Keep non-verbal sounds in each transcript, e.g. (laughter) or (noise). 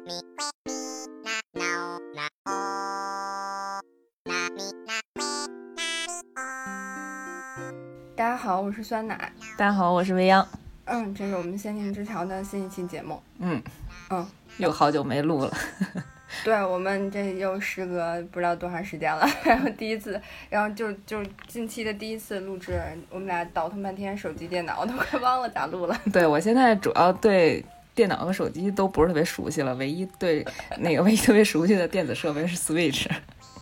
大家好，我是酸奶。大家好，我是未央。嗯，这是我们仙境之桥的新一期节目。嗯嗯，又好久没录了。(laughs) 对我们这又时隔不知道多长时间了，(laughs) 然后第一次，然后就就近期的第一次录制，我们俩倒腾半天手机、电脑，我都快忘了咋录了。对我现在主要对电脑和手机都不是特别熟悉了，唯一对那个唯一特别熟悉的电子设备是 Switch。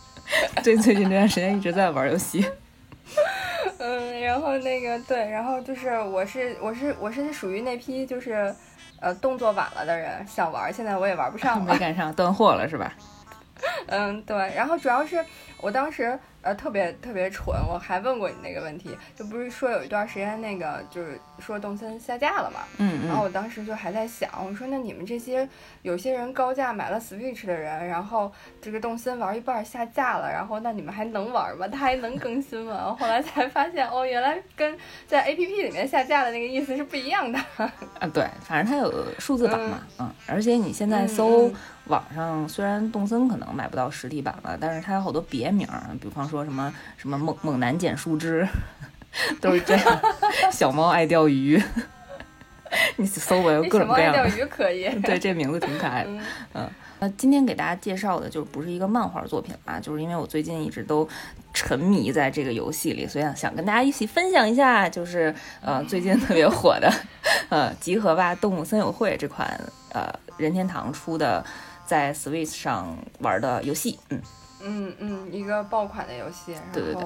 (laughs) 最最近这段时间一直在玩游戏。(laughs) 嗯，然后那个对，然后就是我是我是我是属于那批就是呃动作晚了的人，想玩，现在我也玩不上了，没赶上，断货了是吧？(laughs) 嗯，对，然后主要是我当时。呃，特别特别蠢，我还问过你那个问题，就不是说有一段时间那个就是说动森下架了嘛，嗯嗯，然后我当时就还在想，我说那你们这些有些人高价买了 Switch 的人，然后这个动森玩一半下架了，然后那你们还能玩吗？(laughs) 它还能更新吗？后来才发现，哦，原来跟在 APP 里面下架的那个意思是不一样的。啊，对，反正它有数字版嘛，嗯，而且你现在搜。网上虽然动森可能买不到实体版了，但是它有好多别名，比方说什么什么猛猛男捡树枝，(laughs) 都是这样。(laughs) 小猫爱钓鱼，(laughs) 你搜吧，有各种各样的。钓鱼可以。对，这名字挺可爱的。嗯，那今天给大家介绍的就不是一个漫画作品啊，就是因为我最近一直都沉迷在这个游戏里，所以想跟大家一起分享一下，就是呃最近特别火的呃集合吧动物森友会这款呃任天堂出的。在 Switch 上玩的游戏，嗯嗯嗯，一个爆款的游戏，对对对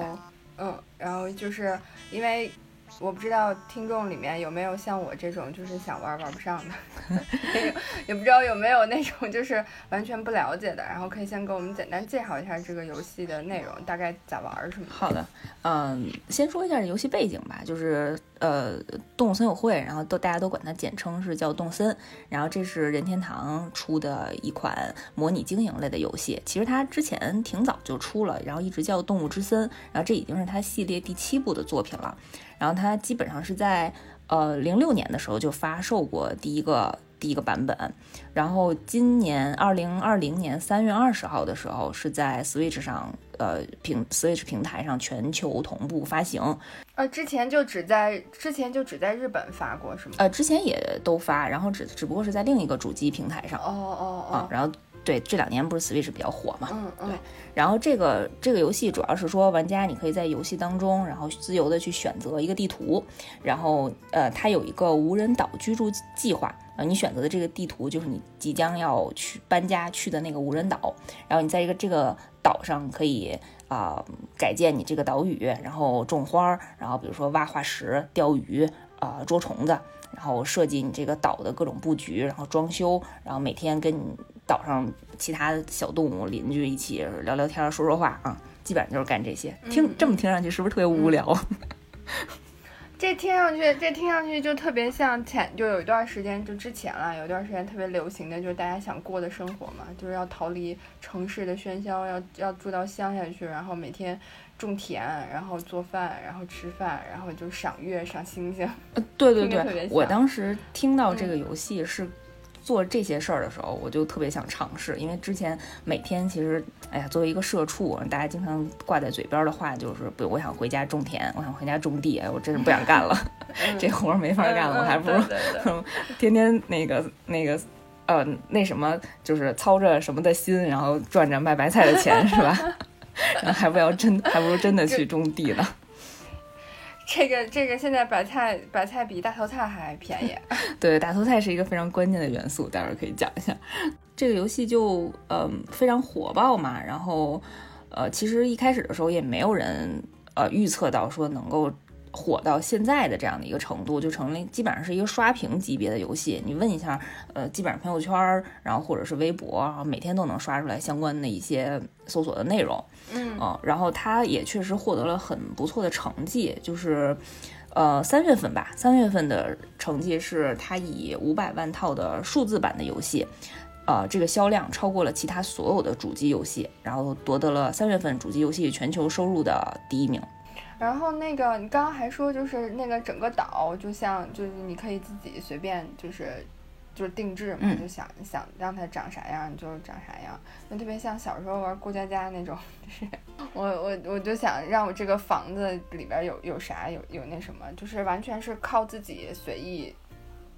嗯，然后就是因为。我不知道听众里面有没有像我这种就是想玩玩不上的，(laughs) 也不知道有没有那种就是完全不了解的，然后可以先给我们简单介绍一下这个游戏的内容，大概咋玩什么。好的，嗯，先说一下游戏背景吧，就是呃，动物森友会，然后都大家都管它简称是叫动森，然后这是任天堂出的一款模拟经营类的游戏，其实它之前挺早就出了，然后一直叫动物之森，然后这已经是它系列第七部的作品了。然后它基本上是在呃零六年的时候就发售过第一个第一个版本，然后今年二零二零年三月二十号的时候是在 Switch 上呃平 Switch 平台上全球同步发行。呃，之前就只在之前就只在日本发过是吗？呃，之前也都发，然后只只不过是在另一个主机平台上。哦哦哦。然后。对，这两年不是 Switch 比较火嘛？嗯嗯。对，然后这个这个游戏主要是说，玩家你可以在游戏当中，然后自由的去选择一个地图，然后呃，它有一个无人岛居住计划，呃，你选择的这个地图就是你即将要去搬家去的那个无人岛，然后你在一个这个岛上可以啊改建你这个岛屿，然后种花，然后比如说挖化石、钓鱼啊、捉虫子，然后设计你这个岛的各种布局，然后装修，然后每天跟你。岛上其他小动物邻居一起聊聊天说说话啊，基本上就是干这些。听这么听上去是不是特别无聊？这听上去，(laughs) 这听上去就特别像前就有一段时间就之前了，有一段时间特别流行的就是大家想过的生活嘛，就是要逃离城市的喧嚣，要要住到乡下去，然后每天种田，然后做饭，然后吃饭，然后就赏月赏星星。呃对对对，我当时听到这个游戏是。做这些事儿的时候，我就特别想尝试，因为之前每天其实，哎呀，作为一个社畜，大家经常挂在嘴边的话就是，不，我想回家种田，我想回家种地，我真是不想干了，(laughs) 这活儿没法干了，我还不如 (laughs) 天天那个那个，呃，那什么，就是操着什么的心，然后赚着卖白菜的钱，是吧？(laughs) 然后还不要真，还不如真的去种地呢。这个这个现在白菜白菜比大头菜还便宜，(laughs) 对，大头菜是一个非常关键的元素，待会儿可以讲一下。(laughs) 这个游戏就嗯非常火爆嘛，然后呃其实一开始的时候也没有人呃预测到说能够。火到现在的这样的一个程度，就成了基本上是一个刷屏级别的游戏。你问一下，呃，基本上朋友圈，然后或者是微博，然后每天都能刷出来相关的一些搜索的内容。嗯，然后它也确实获得了很不错的成绩，就是，呃，三月份吧，三月份的成绩是它以五百万套的数字版的游戏，呃，这个销量超过了其他所有的主机游戏，然后夺得了三月份主机游戏全球收入的第一名。然后那个，你刚刚还说，就是那个整个岛，就像就是你可以自己随便就是就是定制嘛，嗯就想想让它长啥样就长啥样，就特别像小时候玩过家家那种，就是我我我就想让我这个房子里边有有啥有有那什么，就是完全是靠自己随意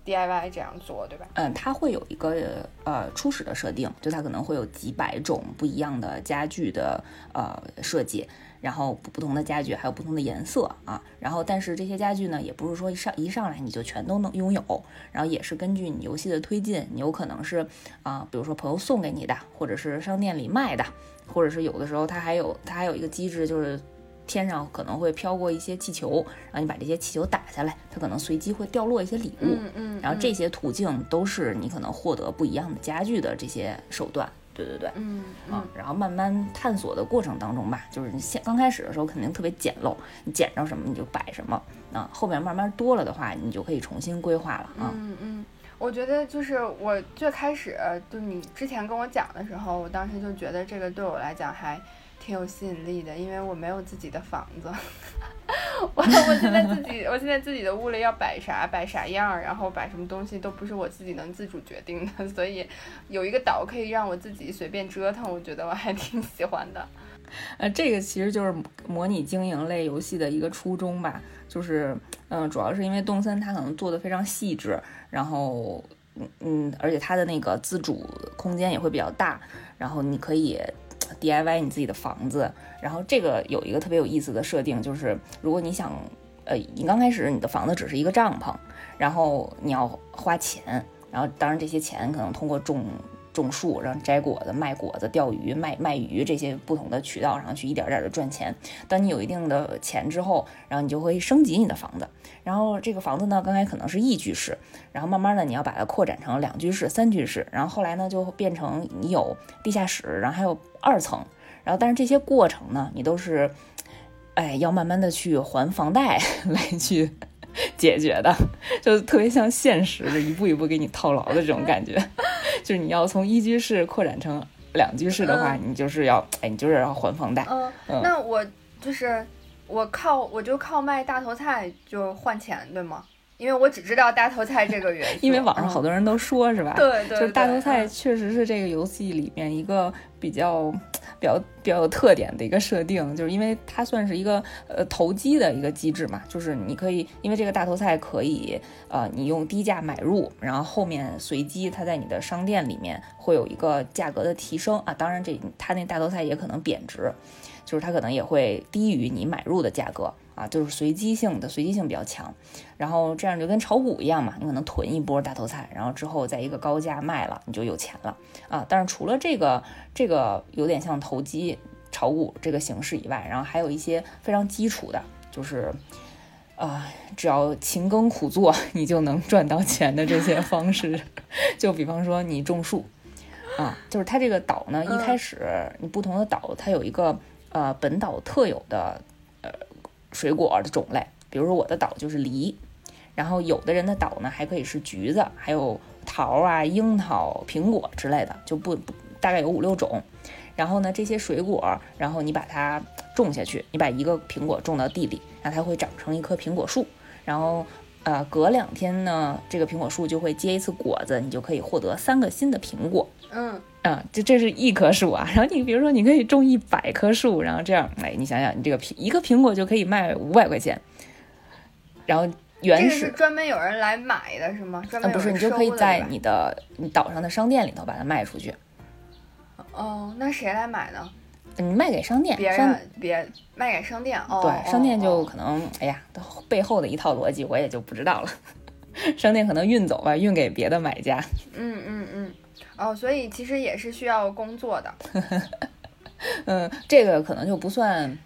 DIY 这样做，对吧？嗯，它会有一个呃初始的设定，就它可能会有几百种不一样的家具的呃设计，然后不同的家具还有不同的颜色啊，然后但是这些家具呢，也不是说一上一上来你就全都能拥有，然后也是根据你游戏的推进，你有可能是啊、比如说朋友送给你的，或者是商店里卖的，或者是有的时候它还有它还有一个机制就是。天上可能会飘过一些气球，然后你把这些气球打下来，它可能随机会掉落一些礼物。嗯嗯，然后这嗯些途径都是你可能获得不一样的家具的这些手段。对对对，嗯然后慢慢探索的过程当中吧，就是你先刚开始的时候肯定特别简陋，你捡着什么你就摆什么啊，后面慢慢多了的话，你就可以重新规划了啊。嗯嗯，我觉得就是我最开始就你之前跟我讲的时候，我当时就觉得这个对我来讲还挺有吸引力的，因为我没有自己的房子。(laughs) 我我现在自己，我现在自己的屋里要摆啥摆啥样，然后摆什么东西都不是我自己能自主决定的，所以有一个岛可以让我自己随便折腾，我觉得我还挺喜欢的。(laughs) 呃，这个其实就是模拟经营类游戏的一个初衷吧，就是嗯、主要是因为动森它可能做的非常细致，然后嗯嗯，而且它的那个自主空间也会比较大，然后你可以 DIY 你自己的房子，然后这个有一个特别有意思的设定，就是如果你想呃，你刚开始你的房子只是一个帐篷，然后你要花钱，然后当然这些钱可能通过种种树，然后摘果子、卖果子、钓鱼、卖卖鱼这些不同的渠道上去一点点的赚钱。当你有一定的钱之后，然后你就会升级你的房子。然后这个房子呢，刚才可能是一居室，然后慢慢的你要把它扩展成两居室、三居室，然后后来呢就变成你有地下室，然后还有二层。然后但是这些过程呢，你都是，哎，要慢慢的去还房贷 (laughs) 来去解决的，就特别像现实，就一步一步给你套牢的这种感觉。就是你要从一居室扩展成两居室的话，你就是要，哎，你就是要还房贷。嗯，嗯那我就是我靠，我就靠卖大头菜就换钱，对吗？因为我只知道大头菜这个原因，因为网上好嗯多人都说，是吧？对对，就是大头菜嗯确实是这个游戏里面一个比较比较比较有特点的一个设定，就是因为它算是一个呃投机的一个机制嘛，就是你可以因为这个大头菜可以呃你用低价买入，然后后面随机它在你的商店里面会有一个价格的提升啊，当然这它那大头菜也可能贬值，就是它可能也会低于你买入的价格啊，就是随机性的随机性比较强。然后这样就跟炒股一样嘛，你可能囤一波大头菜，然后之后在一个高价卖了，你就有钱了啊。但是除了这个这个有点像投机炒股这个形式以外，然后还有一些非常基础的，就是啊、只要勤耕苦作，你就能赚到钱的这些 (laughs) 方式。就比方说你种树啊，就是它这个岛呢，一嗯开始你不同的岛它有一个呃本岛特有的呃水果的种类，比如说我的岛就是梨，然后有的人的岛呢还可以是橘子，还有桃啊、樱桃、苹果之类的，就不不大概有五六种。然后呢，这些水果，然后你把它种下去，你把一个苹果种到地里，那它会长成一棵苹果树，然后。呃，隔两天呢，这个苹果树就会结一次果子，你就可以获得三个新的苹果。嗯。啊，这这是一棵树啊，然后你比如说你可以种一百棵树，然后这样，哎，你想想，你这个苹一个苹果就可以卖五百块钱，然后原始专门有人来买的是吗？专嗯，不是，你就可以在你的你岛上的商店里头把它卖出去，哦，那谁来买呢？你卖给商店，别人别卖给商店哦，对，商店就哦。可能，哎呀，背后的一套逻辑我也就不知道了，(laughs) 商店可能运走吧，运给别的买家，嗯嗯嗯，哦，所以其实也是需要工作的。(laughs) 嗯，这个可能就不算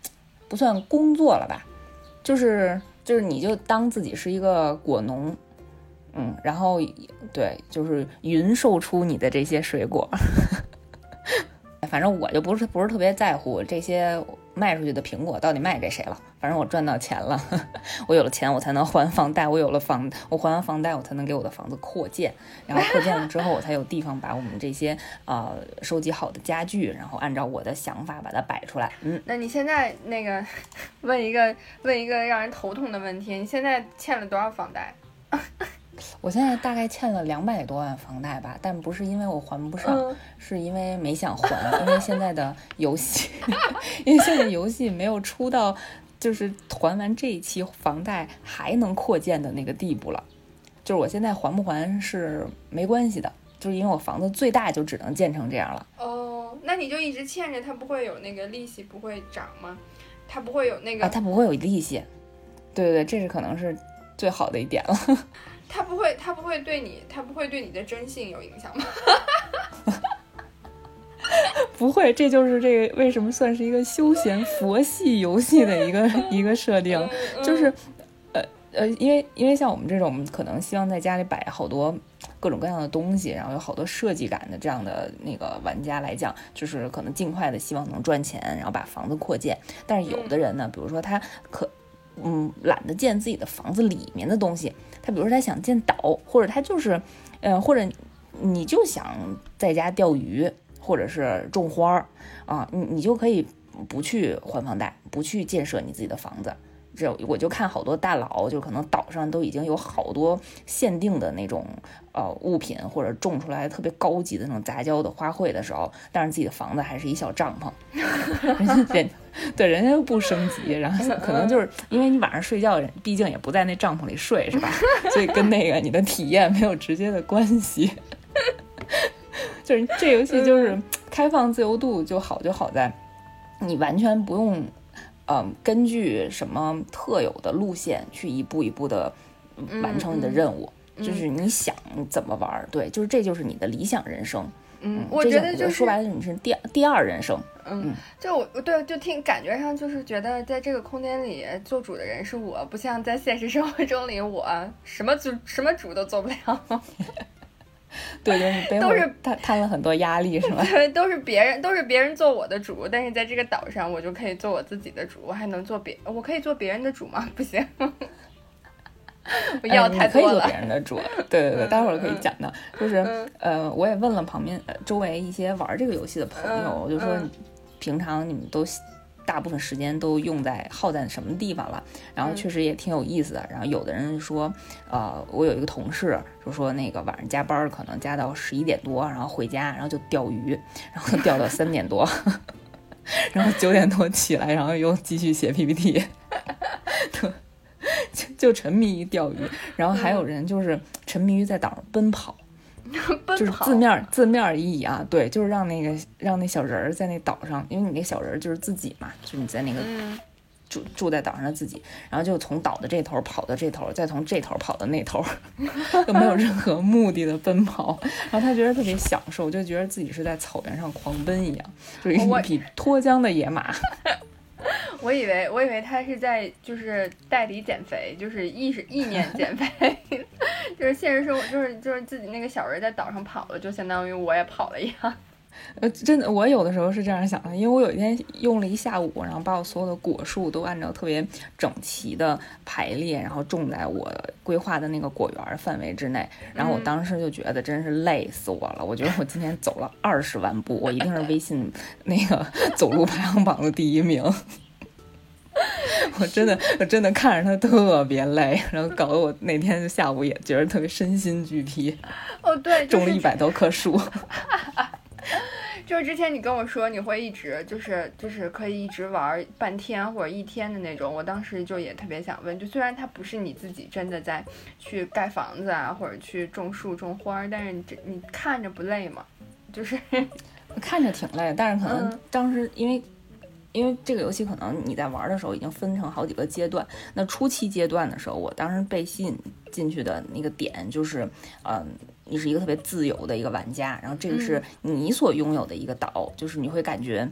不算工作了吧，就是就是你就当自己是一个果农，嗯，然后对，就是匀售出你的这些水果。(laughs) 反正我就不是不是特别在乎这些卖出去的苹果到底卖给谁了，反正我赚到钱了，(laughs) 我有了钱我才能还房贷，我有了房我还完房贷我才能给我的房子扩建，然后扩建了之后我才有地方把我们这些呃收集好的家具，然后按照我的想法把它摆出来，嗯。那你现在那个问一个问一个让人头痛的问题，你现在欠了多少房贷？我现在大概欠了两百多万房贷吧，但不是因为我还不上，嗯是因为没想还，因为现在的游戏，(laughs) 因为现在游戏没有出到就是还完这一期房贷还能扩建的那个地步了。就是我现在还不还是没关系的，就是因为我房子最大就只能建成这样了。哦，那你就一直欠着，它不会有那个利息不会涨吗？它不会有那个，啊，它不会有利息。对对对，这是可能是最好的一点了。它不会，他不会对你，他不会对你的征信有影响吗？(laughs) 不会，这就是这个为什么算是一个休闲佛系游戏的一个 (laughs) 一个设定，嗯就是，呃呃，因为因为像我们这种可能希望在家里摆好多各种各样的东西，然后有好多设计感的这样的那个玩家来讲，就是可能尽快的希望能赚钱，然后把房子扩建。但是有的人呢，比如说他可嗯懒得建自己的房子里面的东西，他比如说他想建岛，或者他就是，呃，或者你就想在家钓鱼。或者是种花儿啊，你你就可以不去还房贷，不去建设你自己的房子。这我就看好多大佬，就可能岛上都已经有好多限定的那种呃物品，或者种出来特别高级的那种杂交的花卉的时候，但是自己的房子还是一小帐篷，(laughs) 人家人对人家又不升级，然后可能就是因为你晚上睡觉，毕竟也不在那帐篷里睡，是吧？(laughs) 所以跟那个你的体验没有直接的关系。(laughs) 就是这游戏就是开放自由度就好，就好在你完全不用，嗯，根据什么特有的路线去一步一步的完成你的任务，就是你想怎么玩，对，就是这就是你的理想人生。嗯，我觉得就是说白了，你是第第二人生。嗯，就我对，就听感觉上就是觉得在这个空间里做主的人是我，不像在现实生活中里我什么主什么主都做不了。(laughs) (laughs) 对，就是 (laughs) 你背后摊摊了很多压力，是吗？(laughs) 对，都是别人，都是别人做我的主，但是在这个岛上，我就可以做我自己的主，我还能做别，我可以做别人的主吗？不行，我要太多了。可以做嗯别人的主，对对对，待会儿可以讲的。就是呃，我也问了旁边周围一些玩这个游戏的朋友，我就说，平常你们都。大部分时间都用在耗在什么地方了？然后确实也挺有意思的。然后有的人说，呃，我有一个同事就说，那个晚上加班可能加到十一点多，然后回家，然后就钓鱼，然后钓到三点多，(laughs) 然后九点多起来，然后又继续写 PPT，(laughs) 就就沉迷于钓鱼。然后还有人就是沉迷于在岛上奔跑。(laughs) 就是字面字面意义啊，对，就是让那个让那小人儿在那岛上，因为你那小人儿就是自己嘛，就是你在那个住住在岛上的自己，然后就从岛的这头跑到这头，再从这头跑到那头，(laughs) 就没有任何目的的奔跑，(laughs) 然后他觉得特别享受，就觉得自己是在草原上狂奔一样，就是一匹脱缰的野马。(laughs) 我以为我以为他是在就是代理减肥，就是意识意念减肥，(laughs) 就是现实生活就是就是自己那个小人在岛上跑了，就相当于我也跑了一样。呃，真的，我有的时候是这样想的，因为我有一天用了一下午，然后把我所有的果树都按照特别整齐的排列，然后种在我规划的那个果园范围之内。然后我当时就觉得真是累死我了，我觉得我今天走了 (laughs) 二十万步，我一定是微信那个走路排行榜的第一名。(laughs) 我真的，我真的看着他特别累，然后搞得我那天下午也觉得特别身心俱疲。哦，对，种了一百多棵树。(laughs) (laughs) 就是之前你跟我说你会一直就是就是可以一直玩半天或者一天的那种，我当时就也特别想问，就虽然它不是你自己真的在去盖房子啊，或者去种树种花，但是你这你看着不累吗？就是看着挺累，但是可能当时因为。嗯因为这个游戏可能你在玩的时候已经分成好几个阶段，那初期阶段的时候，我当时被吸引进去的那个点就是，嗯，你是一个特别自由的一个玩家，然后这个是你所拥有的一个岛，就是你会感觉，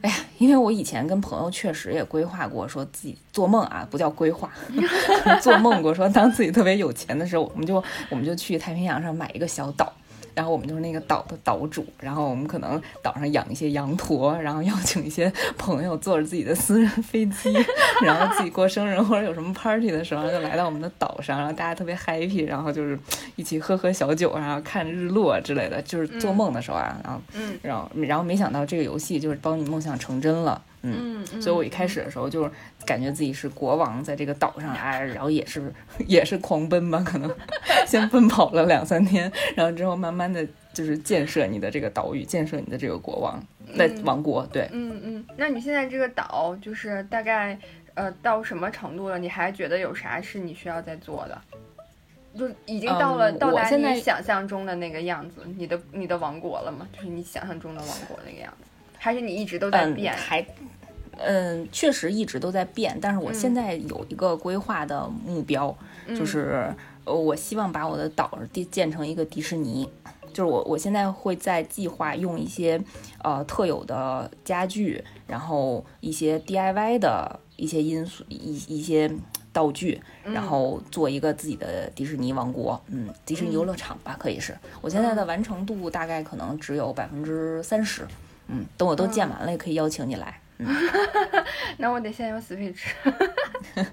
哎呀，因为我以前跟朋友确实也规划过，说自己做梦啊，不叫规划，(laughs) 做梦过说当自己特别有钱的时候，我们就我们就去太平洋上买一个小岛。然后我们就是那个岛的岛主，然后我们可能岛上养一些羊驼，然后邀请一些朋友坐着自己的私人飞机，(laughs) 然后自己过生日或者有什么 party 的时候，就来到我们的岛上，然后大家特别 happy，然后就是一起喝喝小酒，然后看日落之类的，就是做梦的时候啊，然后，然后然后没想到这个游戏就是帮你梦想成真了。嗯，嗯，所以我一开始的时候就是感觉自己是国王，在这个岛上哎，然后也是 (laughs) 也是狂奔吧，可能先奔跑了两三天，然后之后慢慢的就是建设你的这个岛屿，建设你的这个国王的嗯王国，对。嗯嗯，那你现在这个岛就是大概呃到什么程度了？你还觉得有啥是你需要再做的？就已经到了、嗯到达你想象中的那个样子，你的你的王国了吗？就是你想象中的王国那个样子，还是你一直都在嗯，变？还，嗯，确实一直都在变，但是我现嗯。在有一个规划的目标，嗯。就是呃，我希望把我的岛地建成一个迪士尼。就是我，我现在会在计划用一些呃特有的家具，然后一些 DIY 的一些因素，一一些道具，然后做一个自己的迪士尼王国，嗯，迪士尼游乐场吧，可以是。我现在的完成度大概可能只有百分之三十，嗯，等我都建完了，也可以邀请你来，嗯，(laughs) 那我得先用 Switch。(laughs)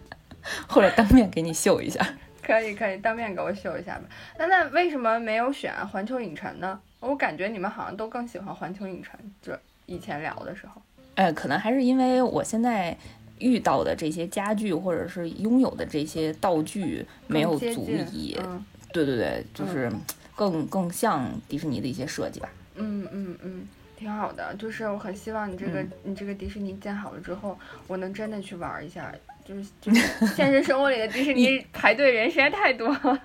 或者当面给你秀一下。(laughs) 可以可以，当面给我秀一下吧。那那为什么没有选环球影城呢？我感觉你们好像都更喜欢环球影城，就以前聊的时候。呃，可能还是因为我现在遇到的这些家具或者是拥有的这些道具没有足以，嗯对对对，就是更更像迪士尼的一些设计吧。嗯嗯嗯，挺好的。就是我很希望你这个、嗯你这个迪士尼建好了之后，我能真的去玩一下。就是就是现实生活里的迪士 (laughs) 尼排队人实在太多了。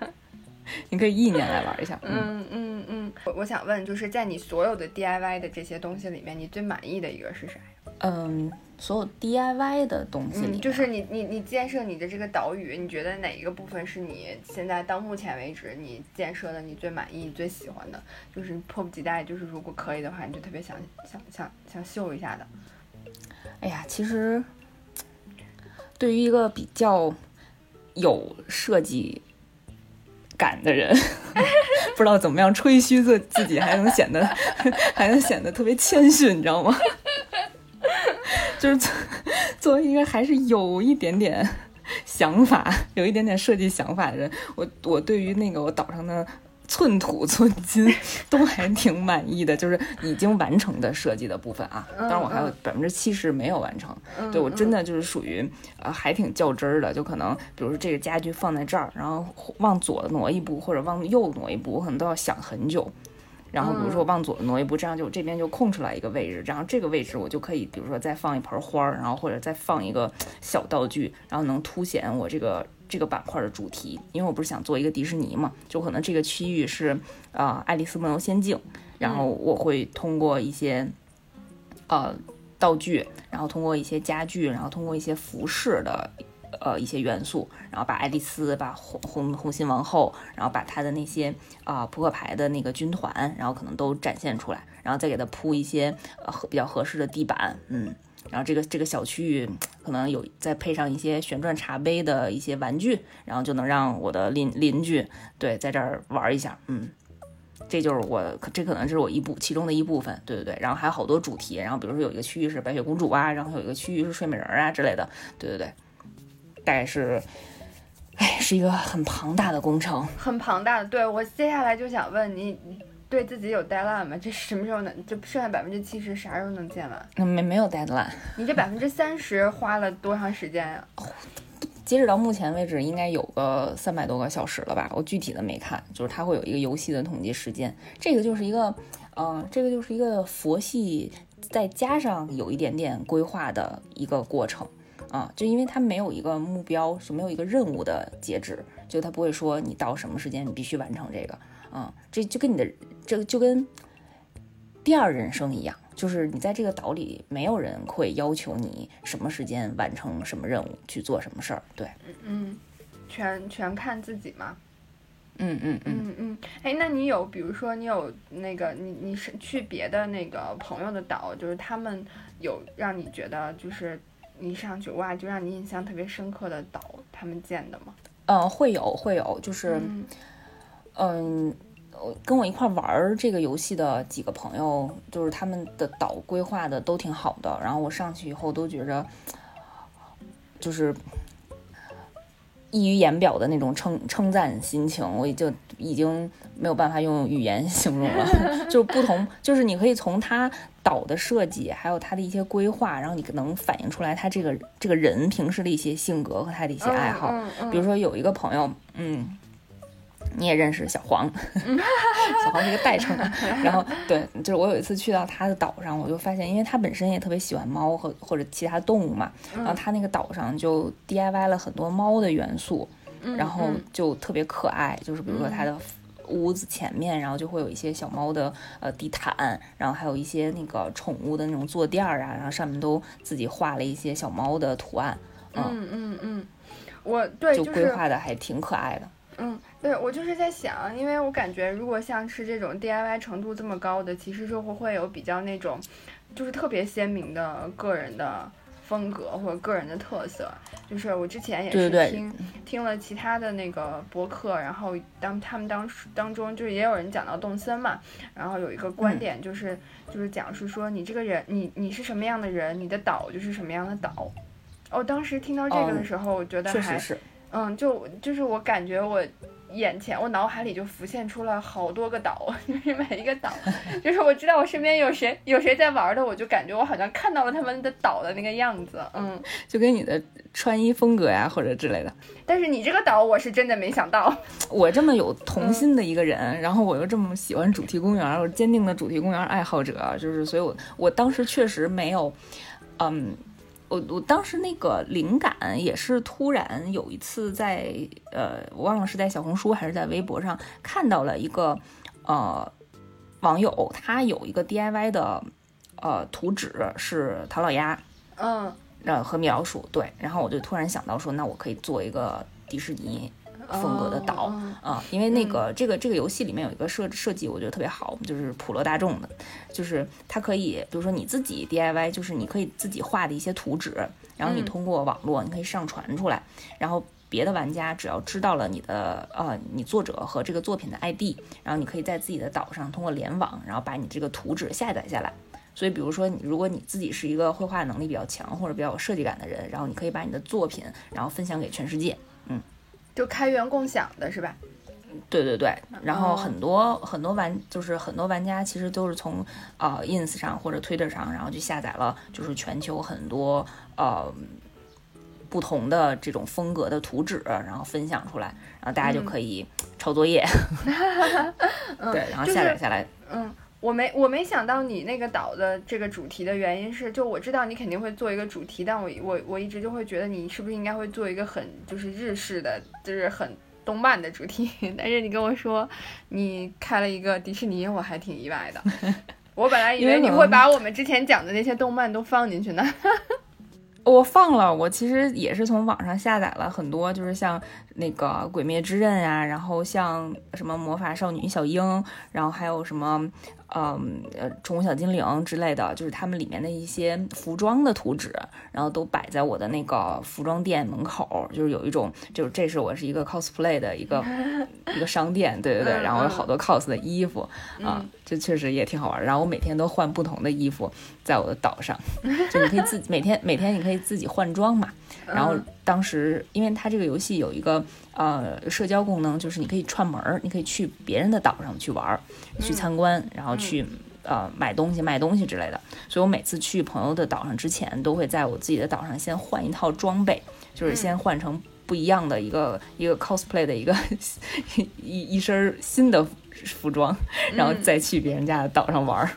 你可以意念来玩一下。嗯，嗯嗯嗯，我我想问，就是在你所有的 DIY 的这些东西里面，你最满意的一个是啥呀？嗯，所有 DIY 的东西里嗯，就是你你你建设你的这个岛屿，你觉得哪一个部分是你现在到目前为止你建设的你最满意、你最喜欢的？就是迫不及待，就是如果可以的话，你就特别想想想想秀一下的。哎呀，其实对于一个比较有设计感的人，(laughs) 不知道怎么样吹嘘自自己，还能显得 (laughs) 还能显得特别谦逊，你知道吗？(laughs) 就是作作为一个还是有一点点想法、有一点点设计想法的人，我我对于那个我岛上的寸土寸金都还挺满意的，就是已经完成的设计的部分啊。当然我还有百分之七十没有完成，嗯，对我真的的就是属于呃还挺较真儿的，就可能比如说这个家具放在这儿，然后往左挪一步或者往右挪一步，我可能都要想很久。然后比如说往左挪一步，这样就这边就空出来一个位置，然后这个位置我就可以，比如说再放一盆花儿，然后或者再放一个小道具，然后能凸显我这个这个板块的主题。因为我不是想做一个迪士尼嘛，就可能这个区域是呃《爱丽丝梦游仙境》，然后我会通过一些呃道具，然后通过一些家具，然后通过一些服饰的呃一些元素，然后把爱丽丝、把红红红心王后，然后把她的那些啊、扑克牌的那个军团，然后可能都展现出来，然后再给它铺一些呃合比较合适的地板，嗯。然后这个这个小区域可能有再配上一些旋转茶杯的一些玩具，然后就能让我的邻邻居对在这儿玩一下，嗯，这就是我这可能是我一部其中的一部分，对对对。然后还有好多主题，然后比如说有一个区域是白雪公主啊，然后有一个区域是睡美人啊之类的，对对对，大概是，哎，是一个很庞大的工程。很庞大的。对我接下来就想问你，你对自己有 deadline 吗？这什么时候能？就剩下百分之七十啥时候能建完？嗯，没没有 deadline，你这百分之三十花了多长时间呀、(laughs) 截止到目前为止，应该有个三百多个小时了吧？我具体的没看，就是它会有一个游戏的统计时间。这个就是一个，呃，这个就是一个佛系，再加上有一点点规划的一个过程啊。就因为它没有一个目标，是没有一个任务的截止，就它不会说你到什么时间你必须完成这个啊。这就跟你的这个就跟第二人生一样。就是你在这个岛里，没有人会要求你什么时间完成什么任务，去做什么事儿。对，嗯，全全看自己嘛。嗯嗯嗯，嗯嗯，哎，那你有，比如说你有那个，你你是去别的那个朋友的岛，就是他们有让你觉得就是你上去哇，就让你印象特别深刻的岛，他们建的吗？嗯，会有会有，就是嗯跟我一块玩儿这个游戏的几个朋友，就是他们的岛规划的都挺好的，然后我上去以后都觉着，就是溢于言表的那种称称赞心情，我也就已经没有办法用语言 (laughs) 形容了。就是不同，就是你可以从他岛岛的设计，还有它的一些规划，然后你能反映出来他这个这个人平时的一些性格和他的一些爱好。比如说有一个朋友，嗯。你也认识小黄，(laughs) 小黄是一个代称。然后对，就是我有一次去到他的岛上，我就发现，因为他本身也特别喜欢猫和或者其他动物嘛，然后他那个岛上就 DIY 了很多猫的元素，然后就特别可爱。就是比如说他的屋子前面，然后就会有一些小猫的呃地毯，然后还有一些那个宠物的那种坐垫儿啊，然后上面都自己画了一些小猫的图案。嗯嗯嗯，我对就规划的还挺可爱的。嗯，对我就是在想，因为我感觉如果像是这种 DIY 程度这么高的，其实就会会有比较那种，就是特别鲜明的个人的风格或者个人的特色。就是我之前也是听听了其他的那个博客，然后当他们当时当中就是也有人讲到动森嘛，然后有一个观点就是就是讲述说你这个人你你是什么样的人，你的岛就是什么样的岛。哦，当时听到这个的时候，我觉得还是。嗯，就就是我感觉我眼前，我脑海里就浮现出了好多个岛，(laughs) 就是每一个岛，就是我知道我身边有谁有谁在玩的，我就感觉我好像看到了他们的岛的那个样子，嗯，(laughs) 就跟你的穿衣风格呀或者之类的。但是你这个岛，我是真的没想到，(laughs) 我这么有童心的一个人，然后我又这么喜欢主题公园，我坚定的主题公园爱好者，就是所以，我我当时确实没有，嗯。我我当时那个灵感也是突然有一次在呃，我忘了是在小红书还是在微博上看到了一个呃网友，他有一个 DIY 的呃图纸是唐老鸭，嗯，呃和米老鼠对，然后我就突然想到说，那我可以做一个迪士尼。风格的岛啊，因为那个这个这个游戏里面有一个设设计，我觉得特别好，就是普罗大众的，就是它可以，比如说你自己 DIY，就是你可以自己画的一些图纸，然后你通过网络你可以上传出来，然后别的玩家只要知道了你的呃你作者和这个作品的 ID，然后你可以在自己的岛上通过联网，然后把你这个图纸下载下来。所以比如说你如果你自己是一个绘画能力比较强或者比较有设计感的人，然后你可以把你的作品然后分享给全世界，嗯。就开源共享的是吧？对对对，然后很多很多玩就是很多玩家其实都是从呃 ins 上或者 twitter 上，然后去下载了就是全球很多呃不同的这种风格的图纸，然后分享出来，然后大家就可以抄作业。(laughs) 对，然后下载下来，嗯。我没我没想到你那个岛的这个主题的原因是，就我知道你肯定会做一个主题，但我我我一直就会觉得你是不是应该会做一个很就是日式的，就是很动漫的主题。(laughs) 但是你跟我说你开了一个迪士尼，我还挺意外的。(laughs) 我本来以为你会把我们之前讲的那些动漫都放进去呢。(laughs) 我放了，我其实也是从网上下载了很多，就是像那个《鬼灭之刃》呀，然后像什么魔法少女小樱，然后还有什么。嗯，呃，宠物小精灵之类的，就是他们里面的一些服装的图纸，然后都摆在我的那个服装店门口，就是有一种，就是这是我是一个 cosplay 的一个 (laughs) 一个商店，对对对，然后有好多 cos 的衣服啊，这确实也挺好玩。然后我每天都换不同的衣服在我的岛上，(laughs) 就你可以自己每天每天你可以自己换装嘛。然后当时因为它这个游戏有一个。呃，社交功能就是你可以串门儿，你可以去别人的岛上去玩儿，去参观，然后去呃买东西、卖东西之类的。所以我每次去朋友的岛上之前，都会在我自己的岛上先换一套装备，就是先换成不一样的一个 (laughs) 一个 cosplay 的一个 (laughs) 一一身新的服装，然后再去别人家的岛上玩儿。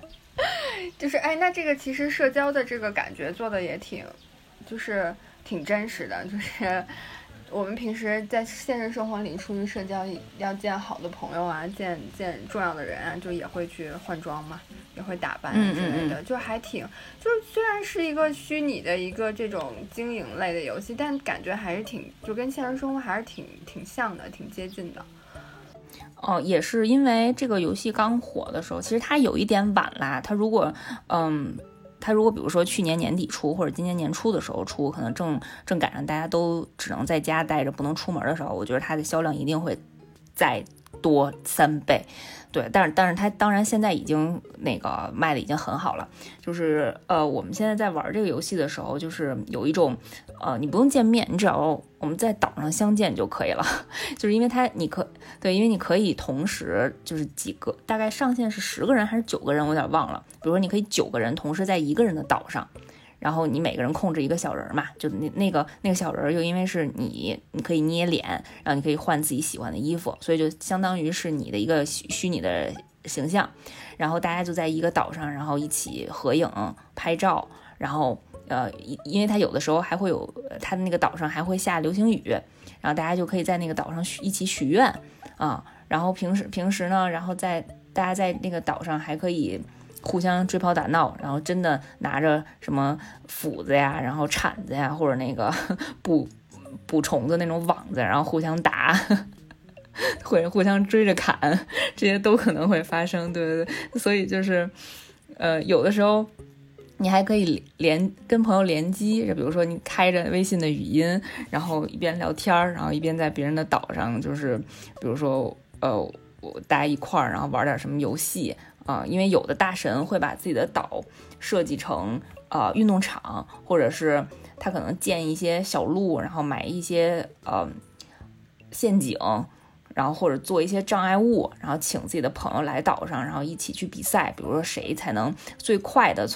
(laughs) 就是哎，那这个其实社交的这个感觉做的也挺，就是挺真实的，就是。我们平时在现实生活里出去社交，要见好的朋友啊，见见重要的人啊，就也会去换装嘛，也会打扮之类的，就还挺，就是虽然是一个虚拟的一个这种经营类的游戏，但感觉还是挺，就跟现实生活还是挺挺像的，挺接近的。哦，也是因为这个游戏刚火的时候，其实它有一点晚啦，它如果嗯。它如果比如说去年年底出或者今年年初的时候出，可能正正赶上大家都只能在家待着不能出门的时候，我觉得它的销量一定会再多三倍。对，但是但是它当然现在已经那个卖的已经很好了。就是呃，我们现在在玩这个游戏的时候，就是有一种呃，你不用见面，你只要我们在岛上相见就可以了。(laughs) 就是因为它你可对，因为你可以同时就是几个，大概上限是十个人还是九个人，我有点忘了。比如说你可以九个人同时在一个人的岛上。然后你每个人控制一个小人嘛，就那那个那个小人又因为是你，你可以捏脸，然后你可以换自己喜欢的衣服，所以就相当于是你的一个虚虚拟的形象。然后大家就在一个岛上，然后一起合影拍照。然后呃，因因为它有的时候还会有，它的那个岛上还会下流星雨，然后大家就可以在那个岛上许一起许愿啊。然后平时平时呢，然后在大家在那个岛上还可以。互相追跑打闹，然后真的拿着什么斧子呀，然后铲子呀，或者那个 (laughs) 捕捕虫子那种网子，然后互相打，(laughs) 或者互相追着砍，这些都可能会发生。对对对，所以就是，呃，有的时候你还可以连跟朋友联机，就比如说你开着微信的语音，然后一边聊天儿，然后一边在别人的岛上，就是比如说呃，我大家一块儿，然后玩点什么游戏。啊，因为有的大神会把自己的岛设计成呃运动场，或者是他可能建一些小路，然后买一些呃陷阱，然后或者做一些障碍物，然后请自己的朋友来岛上，然后一起去比赛，比如说谁才能最快的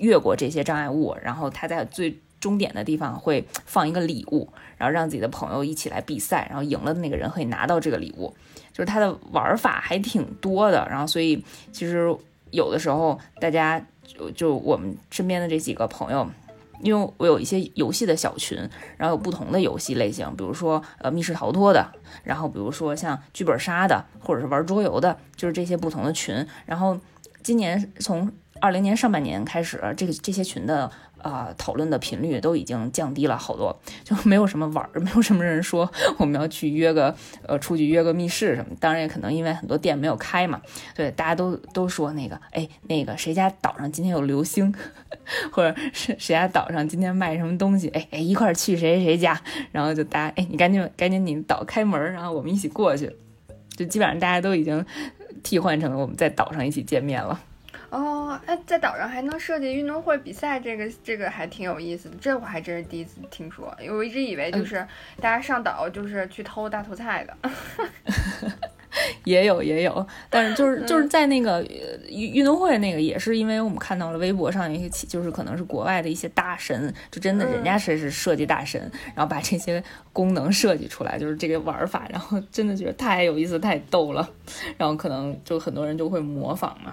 越过这些障碍物，然后他在最终点的地方会放一个礼物，然后让自己的朋友一起来比赛，然后赢了的那个人可以拿到这个礼物。就是它的玩法还挺多的，然后所以其实有的时候大家就就我们身边的这几个朋友，因为我有一些游戏的小群，然后有不同的游戏类型，比如说呃密室逃脱的，然后比如说像剧本杀的，或者是玩桌游的，就是这些不同的群。然后今年从二零年上半年开始，这个这些群的。啊，讨论的频率都已经降低了好多，就没有什么玩儿，没有什么人说我们要去约个呃出去约个密室什么。当然也可能因为很多店没有开嘛，对，大家都都说那个，哎，那个谁家岛上今天有流星，或者是谁家岛上今天卖什么东西，哎哎，一块儿去谁谁谁家，然后就大家，哎，你赶紧赶紧你岛开门，然后我们一起过去，就基本上大家都已经替换成我们在岛上一起见面了。哦，哎，在岛上还能设计运动会比赛，这个这个还挺有意思的。这我还真是第一次听说，因为我一直以为就是大家上岛就是去偷大头菜的。(laughs) 也有也有，但是就是就是在那个运运动会那个，也是因为我们看到了微博上一些，就是可能是国外的一些大神，就真的人家是是设计大神，然后把这些功能设计出来，就是这个玩法，然后真的觉得太有意思，太逗了，然后可能就很多人就会模仿嘛。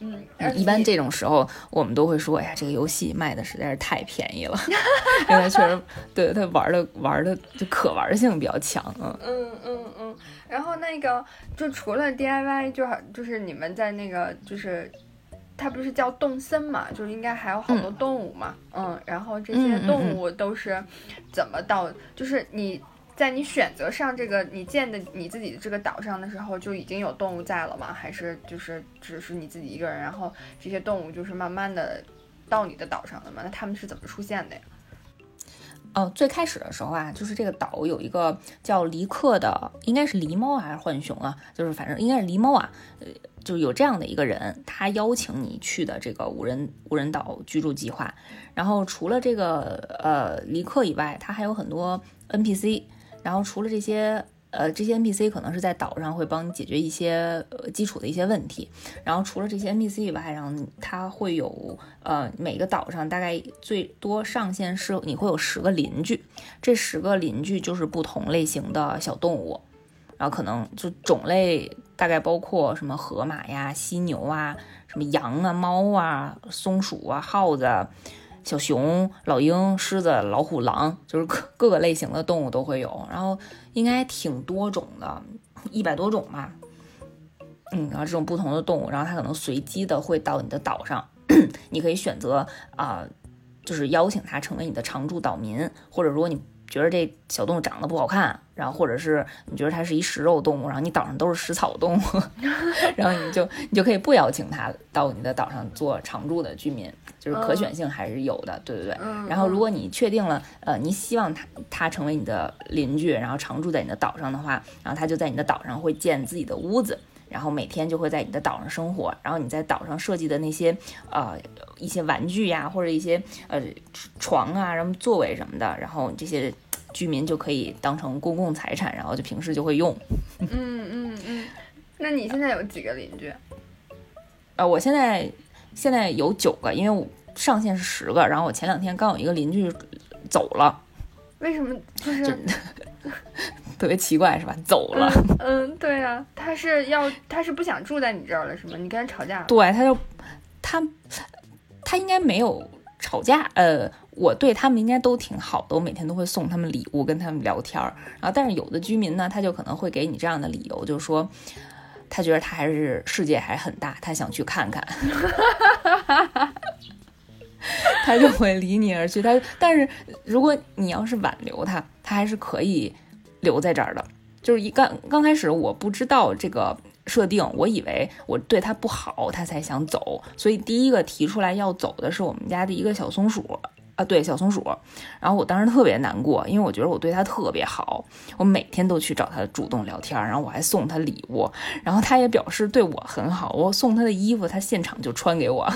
嗯，一般这种时候，我们都会说，哎呀，这个游戏卖的实在是太便宜了，(laughs) 因为确实，对它玩的玩的就可玩性比较强，嗯嗯嗯嗯。然后那个，就除了 DIY，就就是你们在那个，就是它不是叫动森嘛，就是应该还有好多动物嘛，嗯，然后这些动物都是怎么到，就是你。在你选择上这个你建的你自己的这个岛上的时候，就已经有动物在了吗？还是就是只是你自己一个人，然后这些动物就是慢慢的到你的岛上的吗？那他们是怎么出现的呀？哦，最开始的时候啊，就是这个岛有一个叫离克的，应该是狸猫还是浣熊啊？就是反正应该是狸猫啊，呃，就有这样的一个人，他邀请你去的这个无人无人岛居住计划。然后除了这个呃离克以外，他还有很多 NPC。然后除了这些，呃，这些 NPC 可能是在岛上会帮你解决一些呃基础的一些问题。然后除了这些 NPC 以外，然后它会有，呃，每个岛上大概最多上限是你会有十个邻居，这十个邻居就是不同类型的小动物，然后可能就种类大概包括什么河马呀、犀牛啊、什么羊啊、猫啊、松鼠啊、耗子。啊小熊、老鹰、狮子、老虎、狼，就是各各个类型的动物都会有，然后应该挺多种的，一百多种吧。嗯，然后这种不同的动物，然后它可能随机的会到你的岛上，(clears throat) 你可以选择啊，就是邀请它成为你的常驻岛民，或者如果你觉得这小动物长得不好看，然后或者是你觉得它是一食肉动物，然后你岛上都是食草动物，(laughs) 然后你就你就可以不邀请它到你的岛上做常住的居民，就是可选性还是有的，对不对。然后如果你确定了，呃，你希望它它成为你的邻居，然后常住在你的岛上的话，然后它就在你的岛上会建自己的屋子。然后每天就会在你的岛上生活，然后你在岛上设计的那些呃一些玩具呀，或者一些呃床啊，什么座位什么的，然后这些居民就可以当成公共财产，然后就平时就会用。嗯嗯嗯。那你现在有几个邻居？呃，我现在现在有九个，因为我上限是十个，然后我前两天刚有一个邻居走了。为什么？就是。(laughs) 特别奇怪是吧？走了。嗯，对呀，他是要，他是不想住在你这儿了是吗？你跟他吵架了？对，他就他他应该没有吵架。呃，我对他们应该都挺好的，我每天都会送他们礼物，跟他们聊天儿。然后，但是有的居民呢，他就可能会给你这样的理由，就是说他觉得他还是世界还很大，他想去看看。(laughs) 他就会离你而去。他但是如果你要是挽留他，他还是可以。留在这儿的，就是一刚刚开始我不知道这个设定，我以为我对他不好，他才想走，所以第一个提出来要走的是我们家的一个小松鼠啊，对小松鼠，然后我当时特别难过，因为我觉得我对它特别好，我每天都去找它主动聊天，然后我还送它礼物，然后它也表示对我很好，我送它的衣服，它现场就穿给我，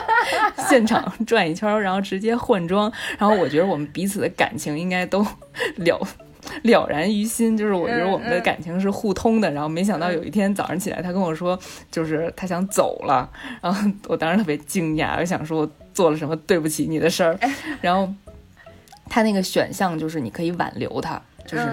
(laughs) 现场转一圈，然后直接换装，然后我觉得我们彼此的感情应该都 (laughs) 了。了然于心，就是我觉得我们的感情是互通的。然后没想到有一天早上起来，他跟我说，就是他想走了。然后我当时特别惊讶，我想说我做了什么对不起你的事儿。然后他那个选项就是你可以挽留他，就是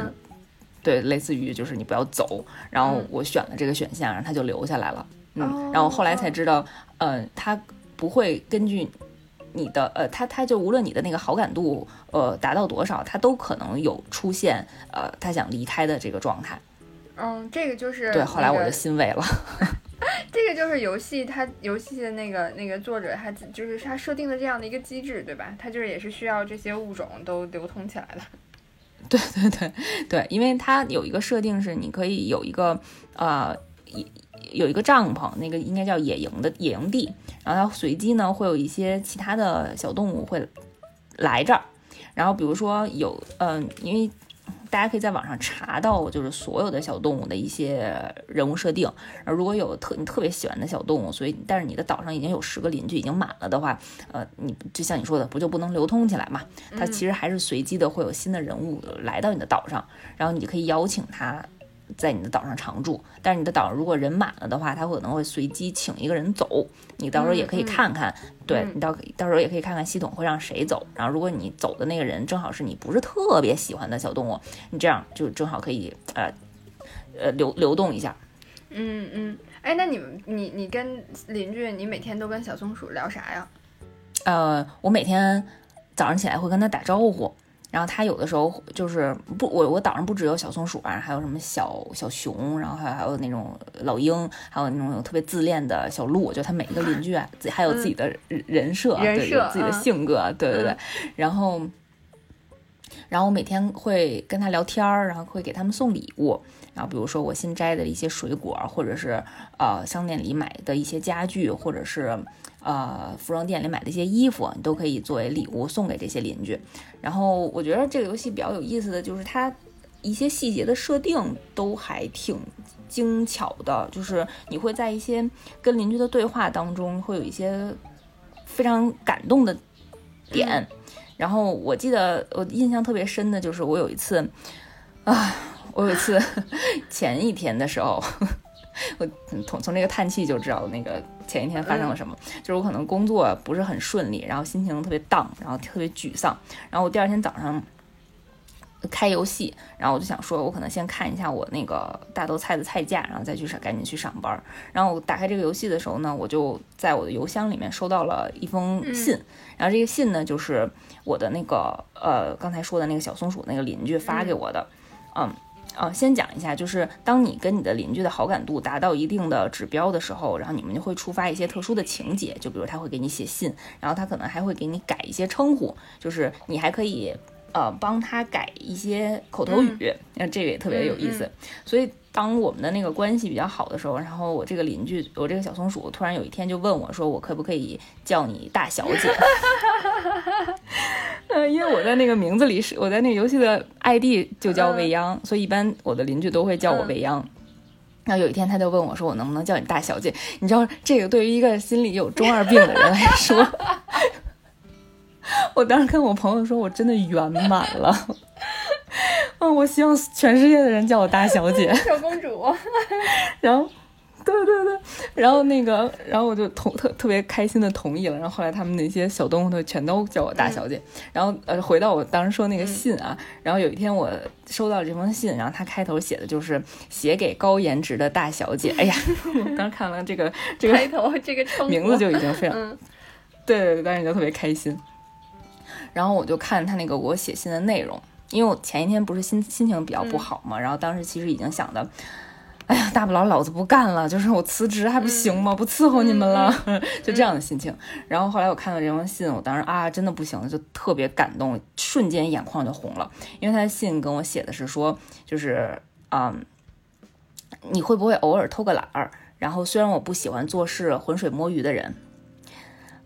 对，类似于就是你不要走。然后我选了这个选项，然后他就留下来了。嗯，然后后来才知道，呃，他不会根据。你的呃，他他就无论你的那个好感度呃达到多少，他都可能有出现呃他想离开的这个状态。嗯，这个就是对。后来我就欣慰了。(laughs) 这个就是游戏，它游戏的那个那个作者他就是他设定的这样的一个机制，对吧？他就是也是需要这些物种都流通起来的。(laughs) 对对对对，因为它有一个设定是你可以有一个呃。有一个帐篷，那个应该叫野营的野营地，然后它随机呢会有一些其他的小动物会来这儿，然后比如说有嗯，因为大家可以在网上查到就是所有的小动物的一些人物设定，而如果有特你特别喜欢的小动物，所以但是你的岛上已经有十个邻居已经满了的话，呃，你就像你说的，不就不能流通起来嘛？它其实还是随机的会有新的人物来到你的岛上，然后你就可以邀请他。在你的岛上常住，但是你的岛上如果人满了的话，他可能会随机请一个人走。你到时候也可以看看，对你到到时候也可以看看系统会让谁走。然后如果你走的那个人正好是你不是特别喜欢的小动物，你这样就正好可以呃呃流流动一下。嗯嗯，哎，那你们你你跟邻居，你每天都跟小松鼠聊啥呀？呃，我每天早上起来会跟他打招呼。然后它有的时候就是不，我我岛上不只有小松鼠啊，还有什么小小熊，然后还有还有那种老鹰，还有那种特别自恋的小鹿，就它每一个邻居啊，自己还有自己的人设，对，有自己的性格，对对对。然后，然后我每天会跟他聊天儿，然后会给他们送礼物，然后比如说我新摘的一些水果，或者是呃商店里买的一些家具，或者是。呃，服装店里买的一些衣服，你都可以作为礼物送给这些邻居。然后我觉得这个游戏比较有意思的就是它一些细节的设定都还挺精巧的，就是你会在一些跟邻居的对话当中会有一些非常感动的点。然后我记得我印象特别深的就是我有一次啊，我有一次前一天的时候。我从从这个叹气就知道那个前一天发生了什么，就是我可能工作不是很顺利，然后心情特别荡，然后特别沮丧，然后我第二天早上开游戏，然后我就想说，我可能先看一下我那个大头菜的菜价，然后再去上赶紧去上班。然后我打开这个游戏的时候呢，我就在我的邮箱里面收到了一封信，然后这个信呢就是我的那个呃刚才说的那个小松鼠那个邻居发给我的，嗯。啊，先讲一下，就是当你跟你的邻居的好感度达到一定的指标的时候，然后你们就会触发一些特殊的情节，就比如他会给你写信，然后他可能还会给你改一些称呼，就是你还可以呃帮他改一些口头语，那、这个也特别有意思。所以当我们的那个关系比较好的时候，然后我这个邻居，我这个小松鼠突然有一天就问我说：“我可不可以叫你大小姐？(laughs) ”呃，因为我在那个名字里是我在那个游戏的 ID 就叫未央，所以一般我的邻居都会叫我未央。然后有一天他就问我说：“我能不能叫你大小姐？”你知道这个对于一个心里有中二病的人来说，(laughs) 我当时跟我朋友说，我真的圆满了。(laughs) 嗯，我希望全世界的人叫我大小姐。小公主。然后，对对对，然后那个，然后我就同特特别开心的同意了。然后后来他们那些小动物都全都叫我大小姐。然后呃，回到我当时说那个信啊，然后有一天我收到这封信，然后他开头写的就是写给高颜值的大小姐。哎呀，(laughs) 我当时看完这个这个开头这个名字就已经非常，对对对，当时就特别开心。然后我就看他那个我写信的内容，因为我前一天不是心心情比较不好嘛，然后当时其实已经想的，哎呀，大不了老子不干了，就是我辞职还不行吗？不伺候你们了，(laughs) 就这样的心情。然后后来我看到这封信，我当时啊，真的不行了，就特别感动，瞬间眼眶就红了，因为他的信跟我写的是说，就是啊，你会不会偶尔偷个懒儿？然后虽然我不喜欢做事浑水摸鱼的人。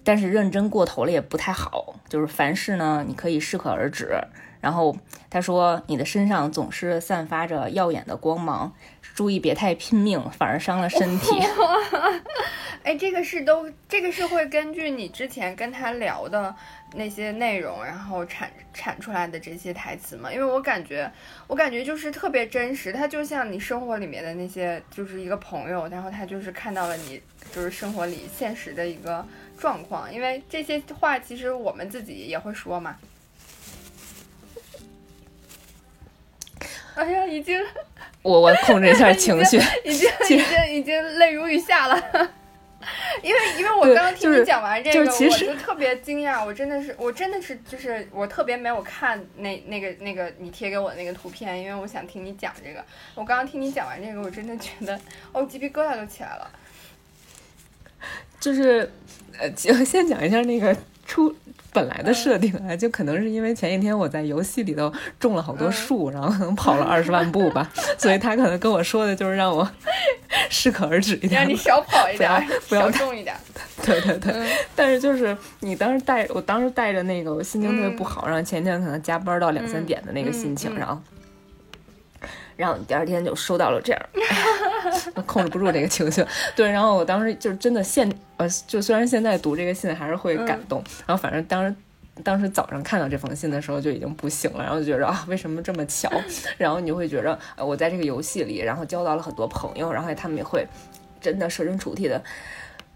但是认真过头了也不太好，就是凡事呢，你可以适可而止。然后他说，你的身上总是散发着耀眼的光芒，注意别太拼命，反而伤了身体。(laughs) 哎，这个是都，这个是会根据你之前跟他聊的那些内容，然后产产出来的这些台词吗？因为我感觉，我感觉就是特别真实，他就像你生活里面的那些，就是一个朋友，然后他就是看到了你，就是生活里现实的一个。状况，因为这些话其实我们自己也会说嘛。哎呀，已经，我我控制一下情绪，(laughs) 已经已经已经泪如雨下了。(laughs) 因为因为我刚刚听你讲完这个，我就特别惊讶，我真的是我真的是就是我特别没有看那那个那个你贴给我的那个图片，因为我想听你讲这个。我刚刚听你讲完这个，我真的觉得哦，鸡皮疙瘩都起来了。(laughs) 就是。呃，就 (laughs) 先讲一下那个出本来的设定啊，就可能是因为前一天我在游戏里头种了好多树，然后可能跑了二十万步吧，(laughs) 所以他可能跟我说的就是让我适可而止一点，让你少跑一点，不要重一点。对对对，但是就是你当时带，我当时带着那个我心情特别不好，然后前一天可能加班到两三点的那个心情，然后。然后第二天就收到了这样，(laughs) 控制不住这个情绪。对，然后我当时就是真的现呃，就虽然现在读这个信还是会感动，然后反正当时当时早上看到这封信的时候就已经不行了，然后就觉得啊，为什么这么巧？然后你就会觉得呃，我在这个游戏里，然后交到了很多朋友，然后他们也会真的设身处地的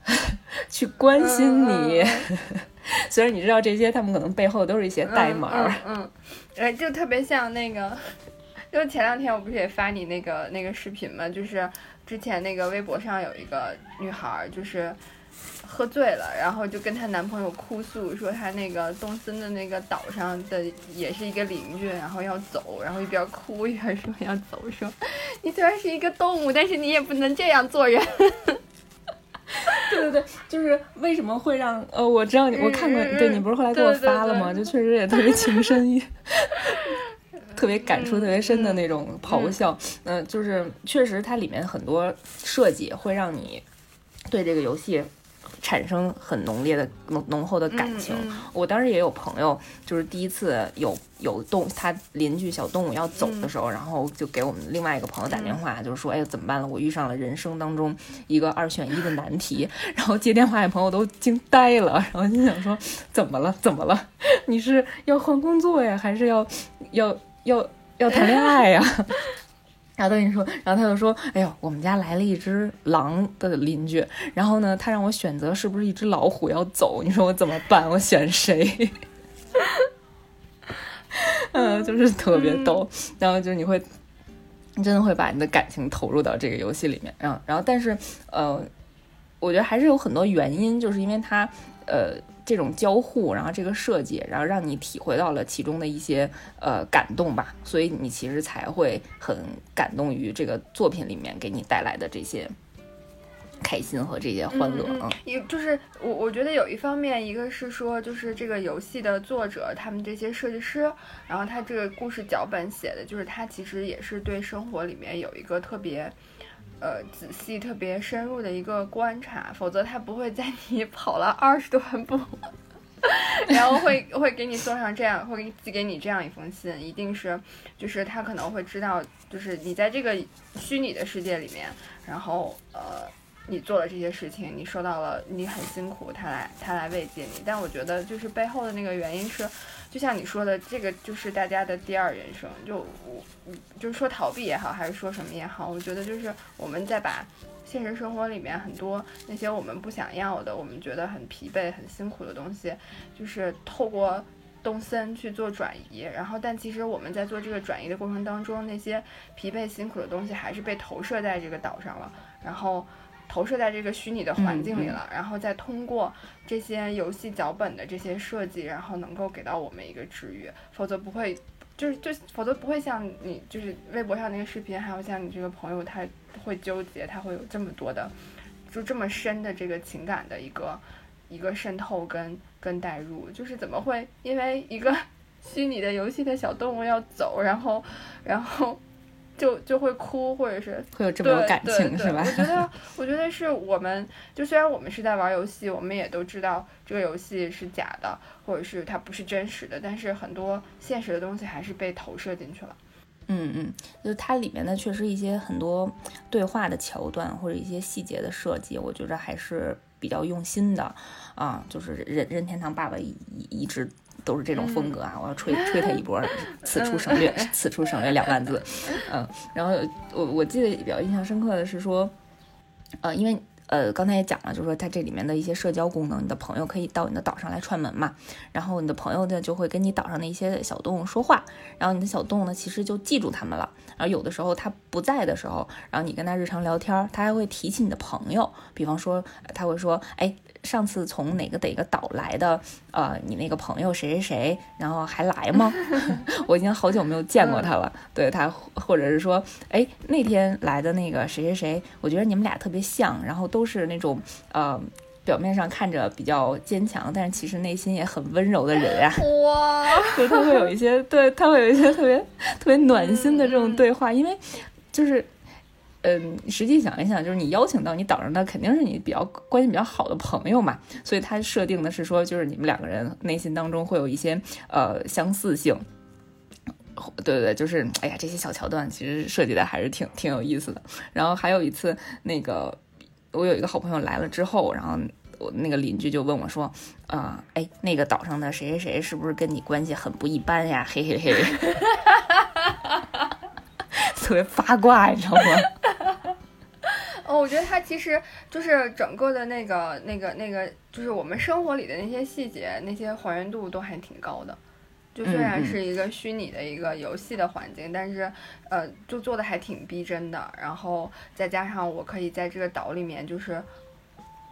(laughs) 去关心你。(laughs) 虽然你知道这些，他们可能背后都是一些代码。嗯，呃，就特别像那个。就前两天我不是也发你那个那个视频吗？就是之前那个微博上有一个女孩，就是喝醉了，然后就跟她男朋友哭诉，说她那个东森的那个岛上的也是一个邻居，然后要走，然后一边哭一边说要走，说你虽然是一个动物，但是你也不能这样做人。对对对，就是为什么会让呃，我知道你，我看过，对你不是后来给我发了吗？就确实也特别情深意。特别感触特别深的那种咆哮，嗯，就是确实它里面很多设计会让你对这个游戏产生很浓烈的浓浓厚的感情。我当时也有朋友，就是第一次有有动他邻居小动物要走的时候，然后就给我们另外一个朋友打电话，就是说，哎，怎么办了？我遇上了人生当中一个二选一的难题。然后接电话的朋友都惊呆了，然后心想说，怎么了？怎么了？你是要换工作呀，还是要要？要要谈恋爱呀，(laughs) 然后他跟你说，然后他就说：“哎呦，我们家来了一只狼的邻居，然后呢，他让我选择是不是一只老虎要走，你说我怎么办？我选谁？” (laughs) 嗯，就是特别逗，然后就你会真的会把你的感情投入到这个游戏里面，然后然后但是呃，我觉得还是有很多原因，就是因为他呃。这种交互，然后这个设计，然后让你体会到了其中的一些呃感动吧，所以你其实才会很感动于这个作品里面给你带来的这些开开心和这些欢乐。嗯，一就是我我觉得有一方面，一个是说就是这个游戏的作者他们这些设计师，然后他这个故事脚本写的就是他其实也是对生活里面有一个特别。呃，仔细、特别深入的一个观察，否则他不会在你 (laughs) 跑了二十多万步，然后会会给你送上这样，会寄给你这样一封信，一定是，就是他可能会知道，就是你在这个虚拟的世界里面，然后呃，你做了这些事情，你受到了，你很辛苦，他来他来慰藉你，但我觉得就是背后的那个原因是。就像你说的，这个就是大家的第二人生。就我，就是说逃避也好，还是说什么也好，我觉得就是我们在把现实生活里面很多那些我们不想要的，我们觉得很疲惫、很辛苦的东西，就是透过动森去做转移。然后，但其实我们在做这个转移的过程当中，那些疲惫、辛苦的东西还是被投射在这个岛上了。然后。投射在这个虚拟的环境里了，然后再通过这些游戏脚本的这些设计，然后能够给到我们一个治愈，否则不会，就是就否则不会像你就是微博上那个视频，还有像你这个朋友，他会纠结，他会有这么多的，就这么深的这个情感的一个一个渗透跟跟代入，就是怎么会因为一个 (laughs) 虚拟的游戏的小动物要走，然后然后。就就会哭，或者是会有这么有感情，是吧？我觉得，(laughs) 我觉得是我们，就虽然我们是在玩游戏，我们也都知道这个游戏是假的，或者是它不是真实的，但是很多现实的东西还是被投射进去了。嗯嗯，就是它里面的确实一些很多对话的桥段或者一些细节的设计，我觉着还是比较用心的啊。就是任任天堂爸爸一一直。都是这种风格啊！我要吹吹他一波，(laughs) 此处省略，此处省略两万字。(laughs) 嗯，然后我我记得比较印象深刻的是说，呃，因为呃刚才也讲了，就是说它这里面的一些社交功能，你的朋友可以到你的岛上来串门嘛，然后你的朋友呢就会跟你岛上的一些小动物说话，然后你的小动物呢其实就记住他们了，然后有的时候它不在的时候，然后你跟它日常聊天，它还会提起你的朋友，比方说他会说，哎。上次从哪个哪个岛来的？呃，你那个朋友谁谁谁，然后还来吗？(laughs) (laughs) 我已经好久没有见过他了。对他，或者是说，哎，那天来的那个谁谁谁，我觉得你们俩特别像，然后都是那种呃，表面上看着比较坚强，但是其实内心也很温柔的人啊。哇，(laughs) 就他会有一些，对他会有一些特别特别暖心的这种对话，因为就是。嗯，实际想一想，就是你邀请到你岛上的肯定是你比较关系比较好的朋友嘛，所以他设定的是说，就是你们两个人内心当中会有一些呃相似性。对对对，就是哎呀，这些小桥段其实设计的还是挺挺有意思的。然后还有一次，那个我有一个好朋友来了之后，然后我那个邻居就问我说，啊，哎，那个岛上的谁谁谁是不是跟你关系很不一般呀？嘿嘿嘿。(laughs) (laughs) 特别八卦，你知道吗？(laughs) 哦，我觉得它其实就是整个的那个、那个、那个，就是我们生活里的那些细节，那些还原度都还挺高的。就虽然是一个虚拟的一个游戏的环境，但是呃，就做的还挺逼真的。然后再加上我可以在这个岛里面，就是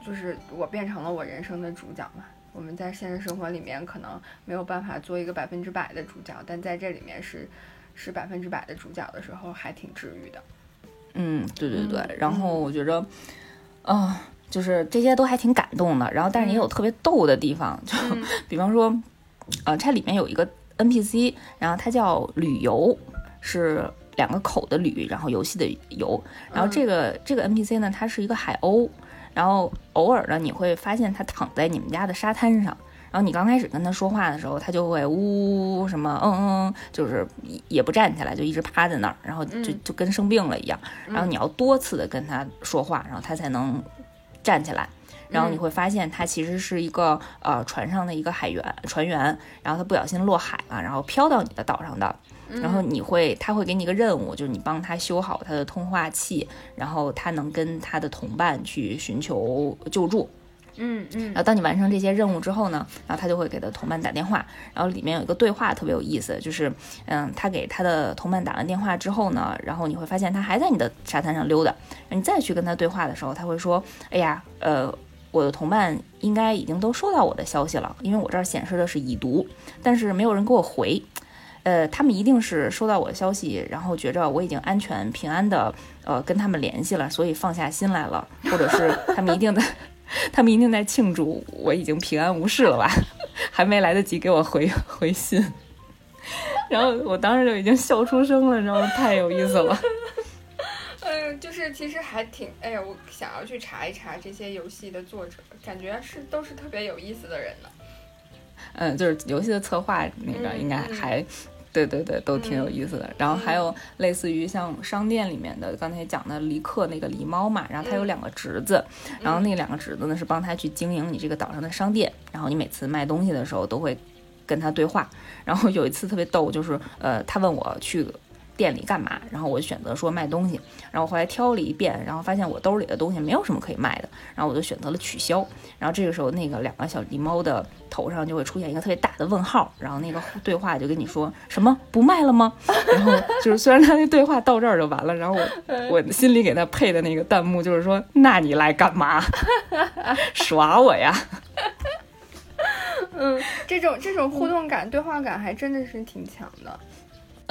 就是我变成了我人生的主角嘛。我们在现实生活里面可能没有办法做一个百分之百的主角，但在这里面是。是百分之百的主角的时候，还挺治愈的。嗯，对对对。然后我觉着，啊，就是这些都还挺感动的。然后，但是也有特别逗的地方，就 (laughs) 比方说，呃，它里面有一个 NPC，然后它叫旅游，是两个口的旅，然后游戏的游。然后这个这个 NPC 呢，它是一个海鸥，然后偶尔呢，你会发现它躺在你们家的沙滩上。然后你刚开始跟他说话的时候，他就会呜什么嗯嗯，就是也不站起来，就一直趴在那儿，然后就就跟生病了一样。然后你要多次的跟他说话，然后他才能站起来。然后你会发现他其实是一个呃船上的一个海员船员，然后他不小心落海了，然后飘到你的岛上的。然后你会他会给你一个任务，就是你帮他修好他的通话器，然后他能跟他的同伴去寻求救助。嗯嗯，然后当你完成这些任务之后呢，然后他就会给他同伴打电话，然后里面有一个对话特别有意思，就是嗯，他给他的同伴打完电话之后呢，然后你会发现他还在你的沙滩上溜达，你再去跟他对话的时候，他会说，哎呀，呃，我的同伴应该已经都收到我的消息了，因为我这儿显示的是已读，但是没有人给我回，呃，他们一定是收到我的消息，然后觉着我已经安全平安的呃跟他们联系了，所以放下心来了，或者是他们一定在，(laughs) 他们一定在庆祝我已经平安无事了吧，(laughs) 还没来得及给我回 (laughs) 回信，然后我当时就已经笑出声了，然后太有意思了。嗯，就是其实还挺，哎呀，我想要去查一查这些游戏的作者，感觉是都是特别有意思的人呢。嗯，就是游戏的策划那个应该还，对对对，都挺有意思的。然后还有类似于像商店里面的，刚才讲的黎克那个狸猫嘛，然后他有两个侄子，然后那两个侄子呢是帮他去经营你这个岛上的商店，然后你每次卖东西的时候都会跟他对话。然后有一次特别逗，就是呃，他问我去。店里干嘛？然后我就选择说卖东西，然后后来挑了一遍，然后发现我兜里的东西没有什么可以卖的，然后我就选择了取消。然后这个时候，那个两个小狸猫的头上就会出现一个特别大的问号，然后那个对话就跟你说什么不卖了吗？(laughs) 然后就是虽然他那对话到这儿就完了，然后我我心里给他配的那个弹幕就是说，那你来干嘛？(laughs) 耍我呀？嗯，这种这种互动感、对话感还真的是挺强的。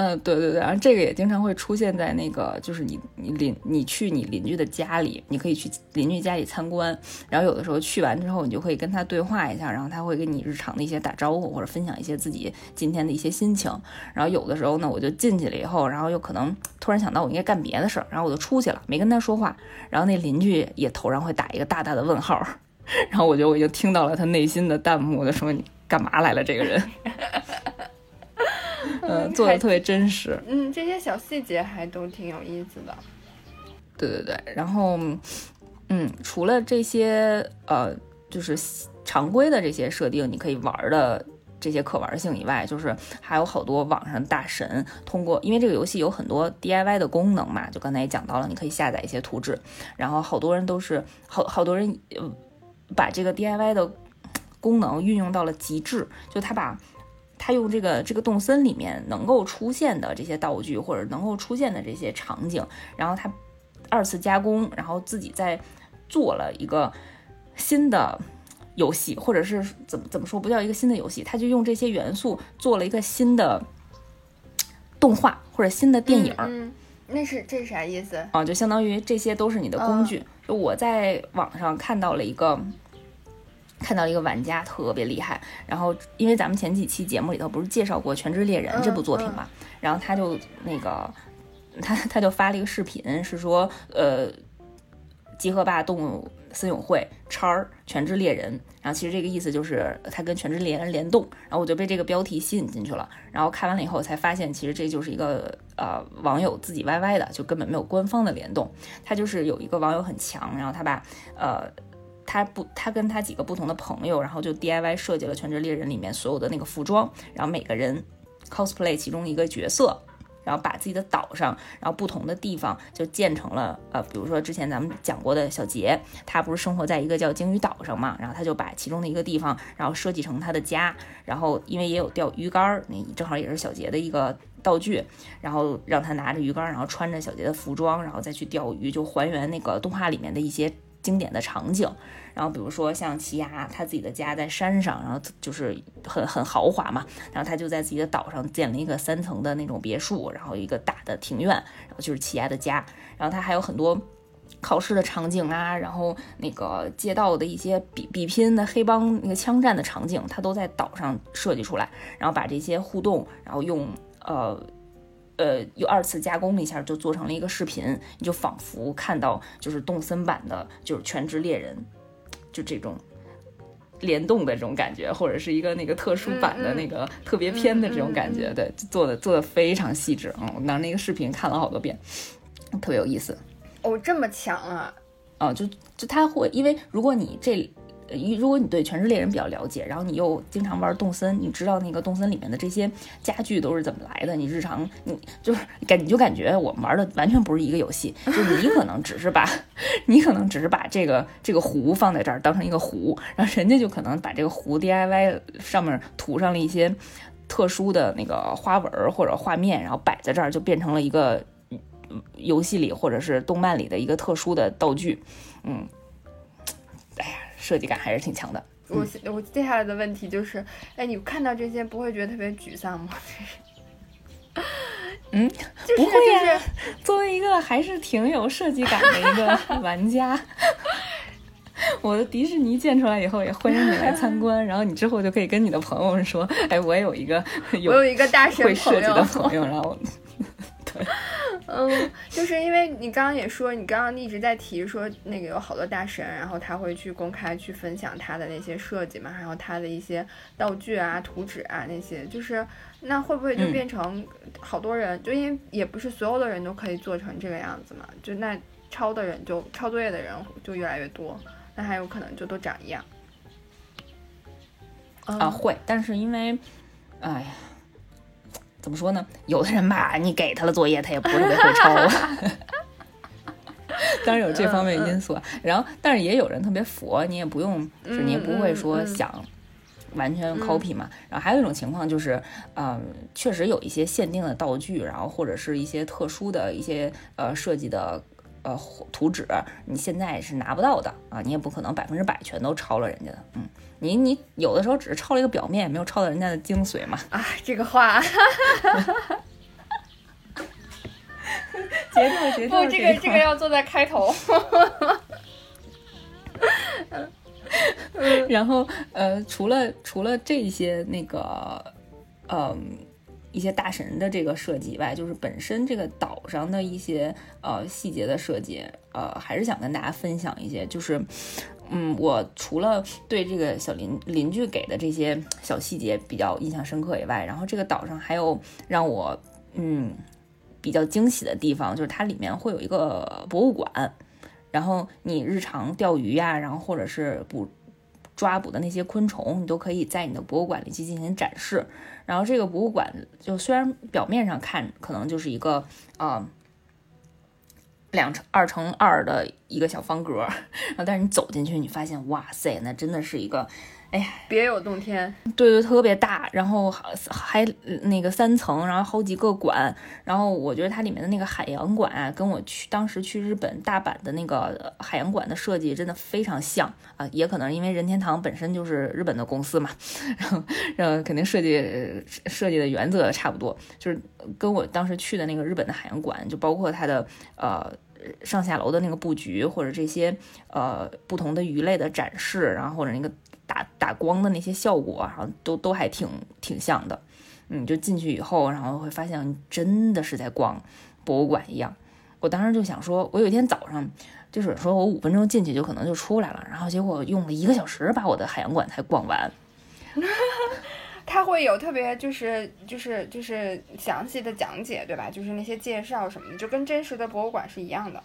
嗯，对对对，然后这个也经常会出现在那个，就是你你邻你去你邻居的家里，你可以去邻居家里参观，然后有的时候去完之后，你就可以跟他对话一下，然后他会跟你日常的一些打招呼，或者分享一些自己今天的一些心情。然后有的时候呢，我就进去了以后，然后又可能突然想到我应该干别的事儿，然后我就出去了，没跟他说话。然后那邻居也头上会打一个大大的问号，(laughs) 然后我觉得我已经听到了他内心的弹幕，就说你干嘛来了，这个人。(laughs) (laughs) 嗯，做的特别真实。嗯，这些小细节还都挺有意思的。对对对，然后，嗯，除了这些呃，就是常规的这些设定，你可以玩的这些可玩性以外，就是还有好多网上大神通过，因为这个游戏有很多 DIY 的功能嘛，就刚才也讲到了，你可以下载一些图纸，然后好多人都是好好多人把这个 DIY 的功能运用到了极致，就他把。他用这个这个动森里面能够出现的这些道具，或者能够出现的这些场景，然后他二次加工，然后自己再做了一个新的游戏，或者是怎么怎么说不叫一个新的游戏，他就用这些元素做了一个新的动画或者新的电影。嗯，那是这是啥意思啊？就相当于这些都是你的工具。就我在网上看到了一个。看到一个玩家特别厉害，然后因为咱们前几期节目里头不是介绍过《全职猎人》这部作品嘛，然后他就那个 (laughs) 他他就发了一个视频，是说呃集合吧动物森友会叉儿全职猎人，然后其实这个意思就是他跟全职猎人联动，然后我就被这个标题吸引进去了，然后看完了以后才发现，其实这就是一个呃网友自己 YY 的，就根本没有官方的联动，他就是有一个网友很强，然后他把呃。他不，他跟他几个不同的朋友，然后就 DIY 设计了《全职猎人》里面所有的那个服装，然后每个人 cosplay 其中一个角色，然后把自己的岛上，然后不同的地方就建成了，呃，比如说之前咱们讲过的小杰，他不是生活在一个叫鲸鱼岛上嘛，然后他就把其中的一个地方，然后设计成他的家，然后因为也有钓鱼竿，那正好也是小杰的一个道具，然后让他拿着鱼竿，然后穿着小杰的服装，然后再去钓鱼，就还原那个动画里面的一些经典的场景。然后比如说像奇亚，他自己的家在山上，然后就是很很豪华嘛。然后他就在自己的岛上建了一个三层的那种别墅，然后一个大的庭院，然后就是奇亚的家。然后他还有很多考试的场景啊，然后那个街道的一些比比拼的黑帮那个枪战的场景，他都在岛上设计出来，然后把这些互动，然后用呃呃又二次加工了一下，就做成了一个视频，你就仿佛看到就是动森版的，就是全职猎人。就这种联动的这种感觉，或者是一个那个特殊版的那个特别篇的这种感觉，对，做的做的非常细致嗯，我拿那个视频看了好多遍，特别有意思。哦，这么强啊！啊，就就他会，因为如果你这。如果你对《全职猎人》比较了解，然后你又经常玩动森，你知道那个动森里面的这些家具都是怎么来的？你日常你就是感你就感觉我们玩的完全不是一个游戏，就你可能只是把，(laughs) 你可能只是把这个这个壶放在这儿当成一个壶，然后人家就可能把这个壶 DIY 上面涂上了一些特殊的那个花纹或者画面，然后摆在这儿就变成了一个游戏里或者是动漫里的一个特殊的道具，嗯。设计感还是挺强的。我我接下来的问题就是，哎，你看到这些不会觉得特别沮丧吗？(laughs) 嗯，(laughs) 不会呀。作为一个还是挺有设计感的一个 (laughs) 玩家，我的迪士尼建出来以后也欢迎你来参观。然后你之后就可以跟你的朋友们说：“哎，我有一个有有一个大神会设计的朋友。”然后，对，(laughs) 嗯，就是因为你刚刚也说，你刚刚一直在提说那个有好多大神，然后他会去公开去分享他的那些设计嘛，然后他的一些道具啊、图纸啊那些，就是。那会不会就变成好多人？就因为也不是所有的人都可以做成这个样子嘛。就那抄的人就抄作业的人就越来越多，那还有可能就都长一样。啊，会，但是因为，哎呀，怎么说呢？有的人吧，你给他了作业，他也不是特别会抄。(laughs) 当然有这方面因素，然后但是也有人特别佛，你也不用，就是你也不会说想。完全 copy 嘛，然后还有一种情况就是，嗯，确实有一些限定的道具，然后或者是一些特殊的一些呃设计的呃图纸，你现在是拿不到的啊，你也不可能百分之百全都抄了人家的，嗯，你你有的时候只是抄了一个表面，没有抄到人家的精髓嘛。啊，这个话，节 (laughs) 奏节奏，不，这个这个要坐在开头。(laughs) 然后，呃，除了除了这些那个，嗯，一些大神的这个设计以外，就是本身这个岛上的一些呃细节的设计，呃，还是想跟大家分享一些。就是，嗯，我除了对这个小邻邻居给的这些小细节比较印象深刻以外，然后这个岛上还有让我嗯比较惊喜的地方，就是它里面会有一个博物馆。然后你日常钓鱼呀，然后或者是捕抓捕的那些昆虫，你都可以在你的博物馆里去进行展示。然后这个博物馆就虽然表面上看可能就是一个啊两乘二乘二的一个小方格，(laughs) 但是你走进去，你发现哇塞，那真的是一个。哎呀，别有洞天，对对，特别大，然后还那个三层，然后好几个馆，然后我觉得它里面的那个海洋馆啊，跟我去当时去日本大阪的那个海洋馆的设计真的非常像啊，也可能因为任天堂本身就是日本的公司嘛，(laughs) 然后然后肯定设计设计的原则差不多，就是跟我当时去的那个日本的海洋馆，就包括它的呃上下楼的那个布局，或者这些呃不同的鱼类的展示，然后或者那个。打打光的那些效果，然后都都还挺挺像的，嗯，就进去以后，然后会发现真的是在逛博物馆一样。我当时就想说，我有一天早上就是说我五分钟进去就可能就出来了，然后结果用了一个小时把我的海洋馆才逛完。(laughs) 他会有特别就是就是就是详细的讲解，对吧？就是那些介绍什么的，就跟真实的博物馆是一样的。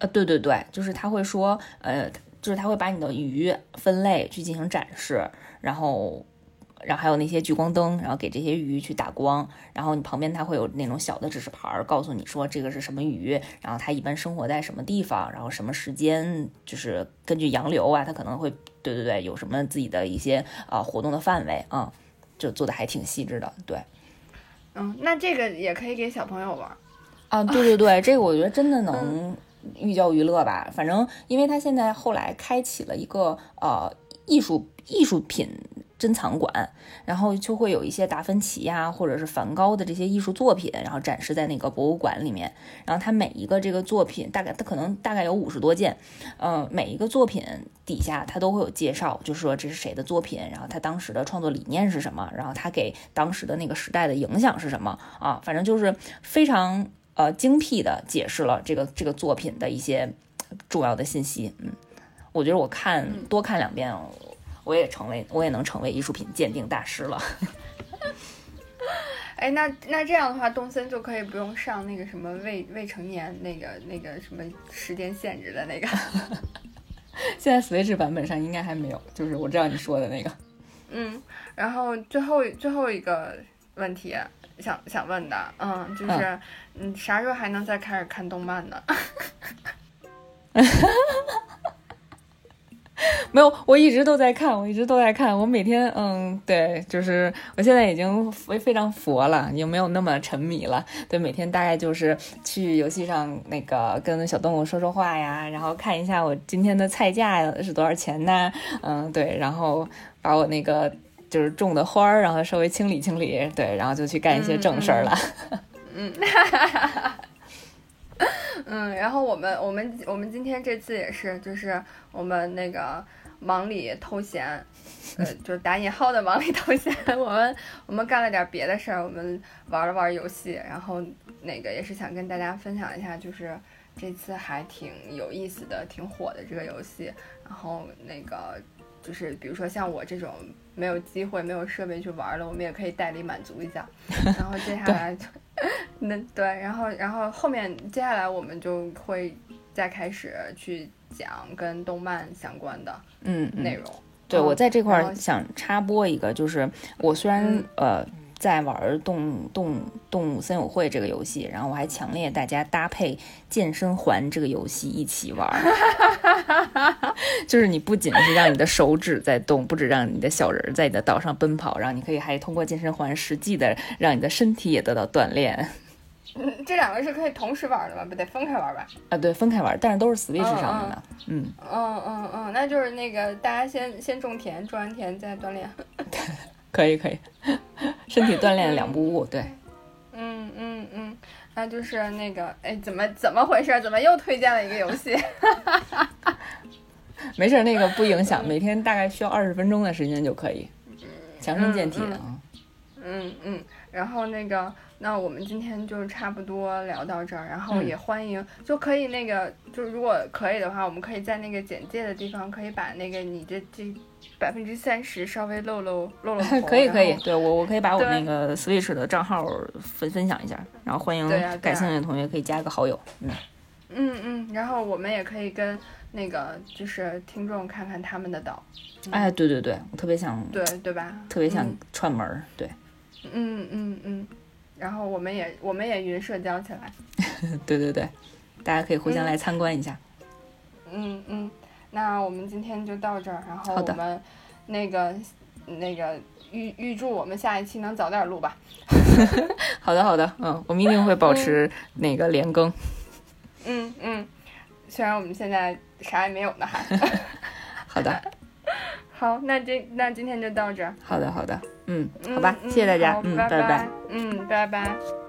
呃，对对对，就是他会说，呃。就是他会把你的鱼分类去进行展示，然后，然后还有那些聚光灯，然后给这些鱼去打光，然后你旁边它会有那种小的指示牌，告诉你说这个是什么鱼，然后它一般生活在什么地方，然后什么时间，就是根据洋流啊，它可能会，对对对，有什么自己的一些啊活动的范围啊，就做的还挺细致的，对，嗯，那这个也可以给小朋友玩啊，对对对，这个我觉得真的能。寓教于乐吧，反正因为他现在后来开启了一个呃艺术艺术品珍藏馆，然后就会有一些达芬奇呀或者是梵高的这些艺术作品，然后展示在那个博物馆里面。然后他每一个这个作品大概他可能大概有五十多件，嗯，每一个作品底下他都会有介绍，就是说这是谁的作品，然后他当时的创作理念是什么，然后他给当时的那个时代的影响是什么啊，反正就是非常。呃，精辟的解释了这个这个作品的一些重要的信息。嗯，我觉得我看多看两遍，我也成为我也能成为艺术品鉴定大师了。(laughs) 哎，那那这样的话，东森就可以不用上那个什么未未成年那个那个什么时间限制的那个。(laughs) 现在 Switch 版本上应该还没有，就是我知道你说的那个。嗯，然后最后最后一个问题。想想问的，嗯，就是，你，啥时候还能再开始看动漫呢？(laughs) 没有，我一直都在看，我一直都在看。我每天，嗯，对，就是我现在已经非非常佛了，也没有那么沉迷了。对，每天大概就是去游戏上那个跟小动物说说话呀，然后看一下我今天的菜价是多少钱呢？嗯，对，然后把我那个。就是种的花儿，然后稍微清理清理，对，然后就去干一些正事儿了。嗯，(laughs) (laughs) 嗯，然后我们我们我们今天这次也是，就是我们那个忙里偷闲，呃，就是打引号的忙里偷闲，(laughs) 我们我们干了点别的事儿，我们玩了玩游戏，然后那个也是想跟大家分享一下，就是这次还挺有意思的、挺火的这个游戏，然后那个就是比如说像我这种没有机会、没有设备去玩了，我们也可以代理满足一下，(laughs) 然后接下来就。那对，(laughs) 然后然后后面接下来我们就会再开始去讲跟动漫相关的嗯嗯内容。对，嗯我在这块儿想插播一个，就是我虽然、嗯呃在玩动动动物森友会这个游戏，然后我还强烈大家搭配健身环这个游戏一起玩儿，(laughs) 就是你不仅是让你的手指在动，不止让你的小人儿在你的岛上奔跑，然后你可以还通过健身环实际的让你的身体也得到锻炼嗯，这两个是可以同时玩的吗？不得分开玩吧？啊。对，分开玩，但是都是 Switch 上面的，嗯，嗯嗯嗯，那就是那个大家先先种田，种完田再锻炼。(laughs) 可以可以，(laughs) 身体锻炼两不误，对。嗯嗯嗯，那就是那个，哎，怎么怎么回事？怎么又推荐了一个游戏？(laughs) 没事儿，那个不影响，每天大概需要二十分钟的时间就可以，强身健体的啊。嗯嗯，然后那个，那我们今天就差不多聊到这儿，然后嗯也欢迎，就可以那个，就如果可以的话，我们可以在那个简介的地方，可以把那个你这这百分之三十稍微露露露露 (laughs) 头可以可以对我我可以把我那个 Switch 的账号分分享一下，然后欢迎感兴趣的同学可以加个好友。嗯，嗯嗯，然后我们也可以跟那个就是听众看看他们的岛，哎，对对对，我特别想对对吧？特别想嗯串门儿，对嗯嗯嗯，然后我们也我们也云社交起来。(laughs) 对对对，大家可以互相嗯来参观一下。嗯嗯，那我们今天就到这儿，然后我们那个那个预预祝我们下一期能早点录吧。(laughs) 好的好的，嗯，我们一定会保持那个连更。嗯嗯，虽然我们现在啥也没有呢，还。(laughs) 好的 (laughs) 好，那这那今天就到这儿。好的好的，嗯，嗯好吧，嗯谢谢大家，嗯，拜拜拜。嗯，拜拜。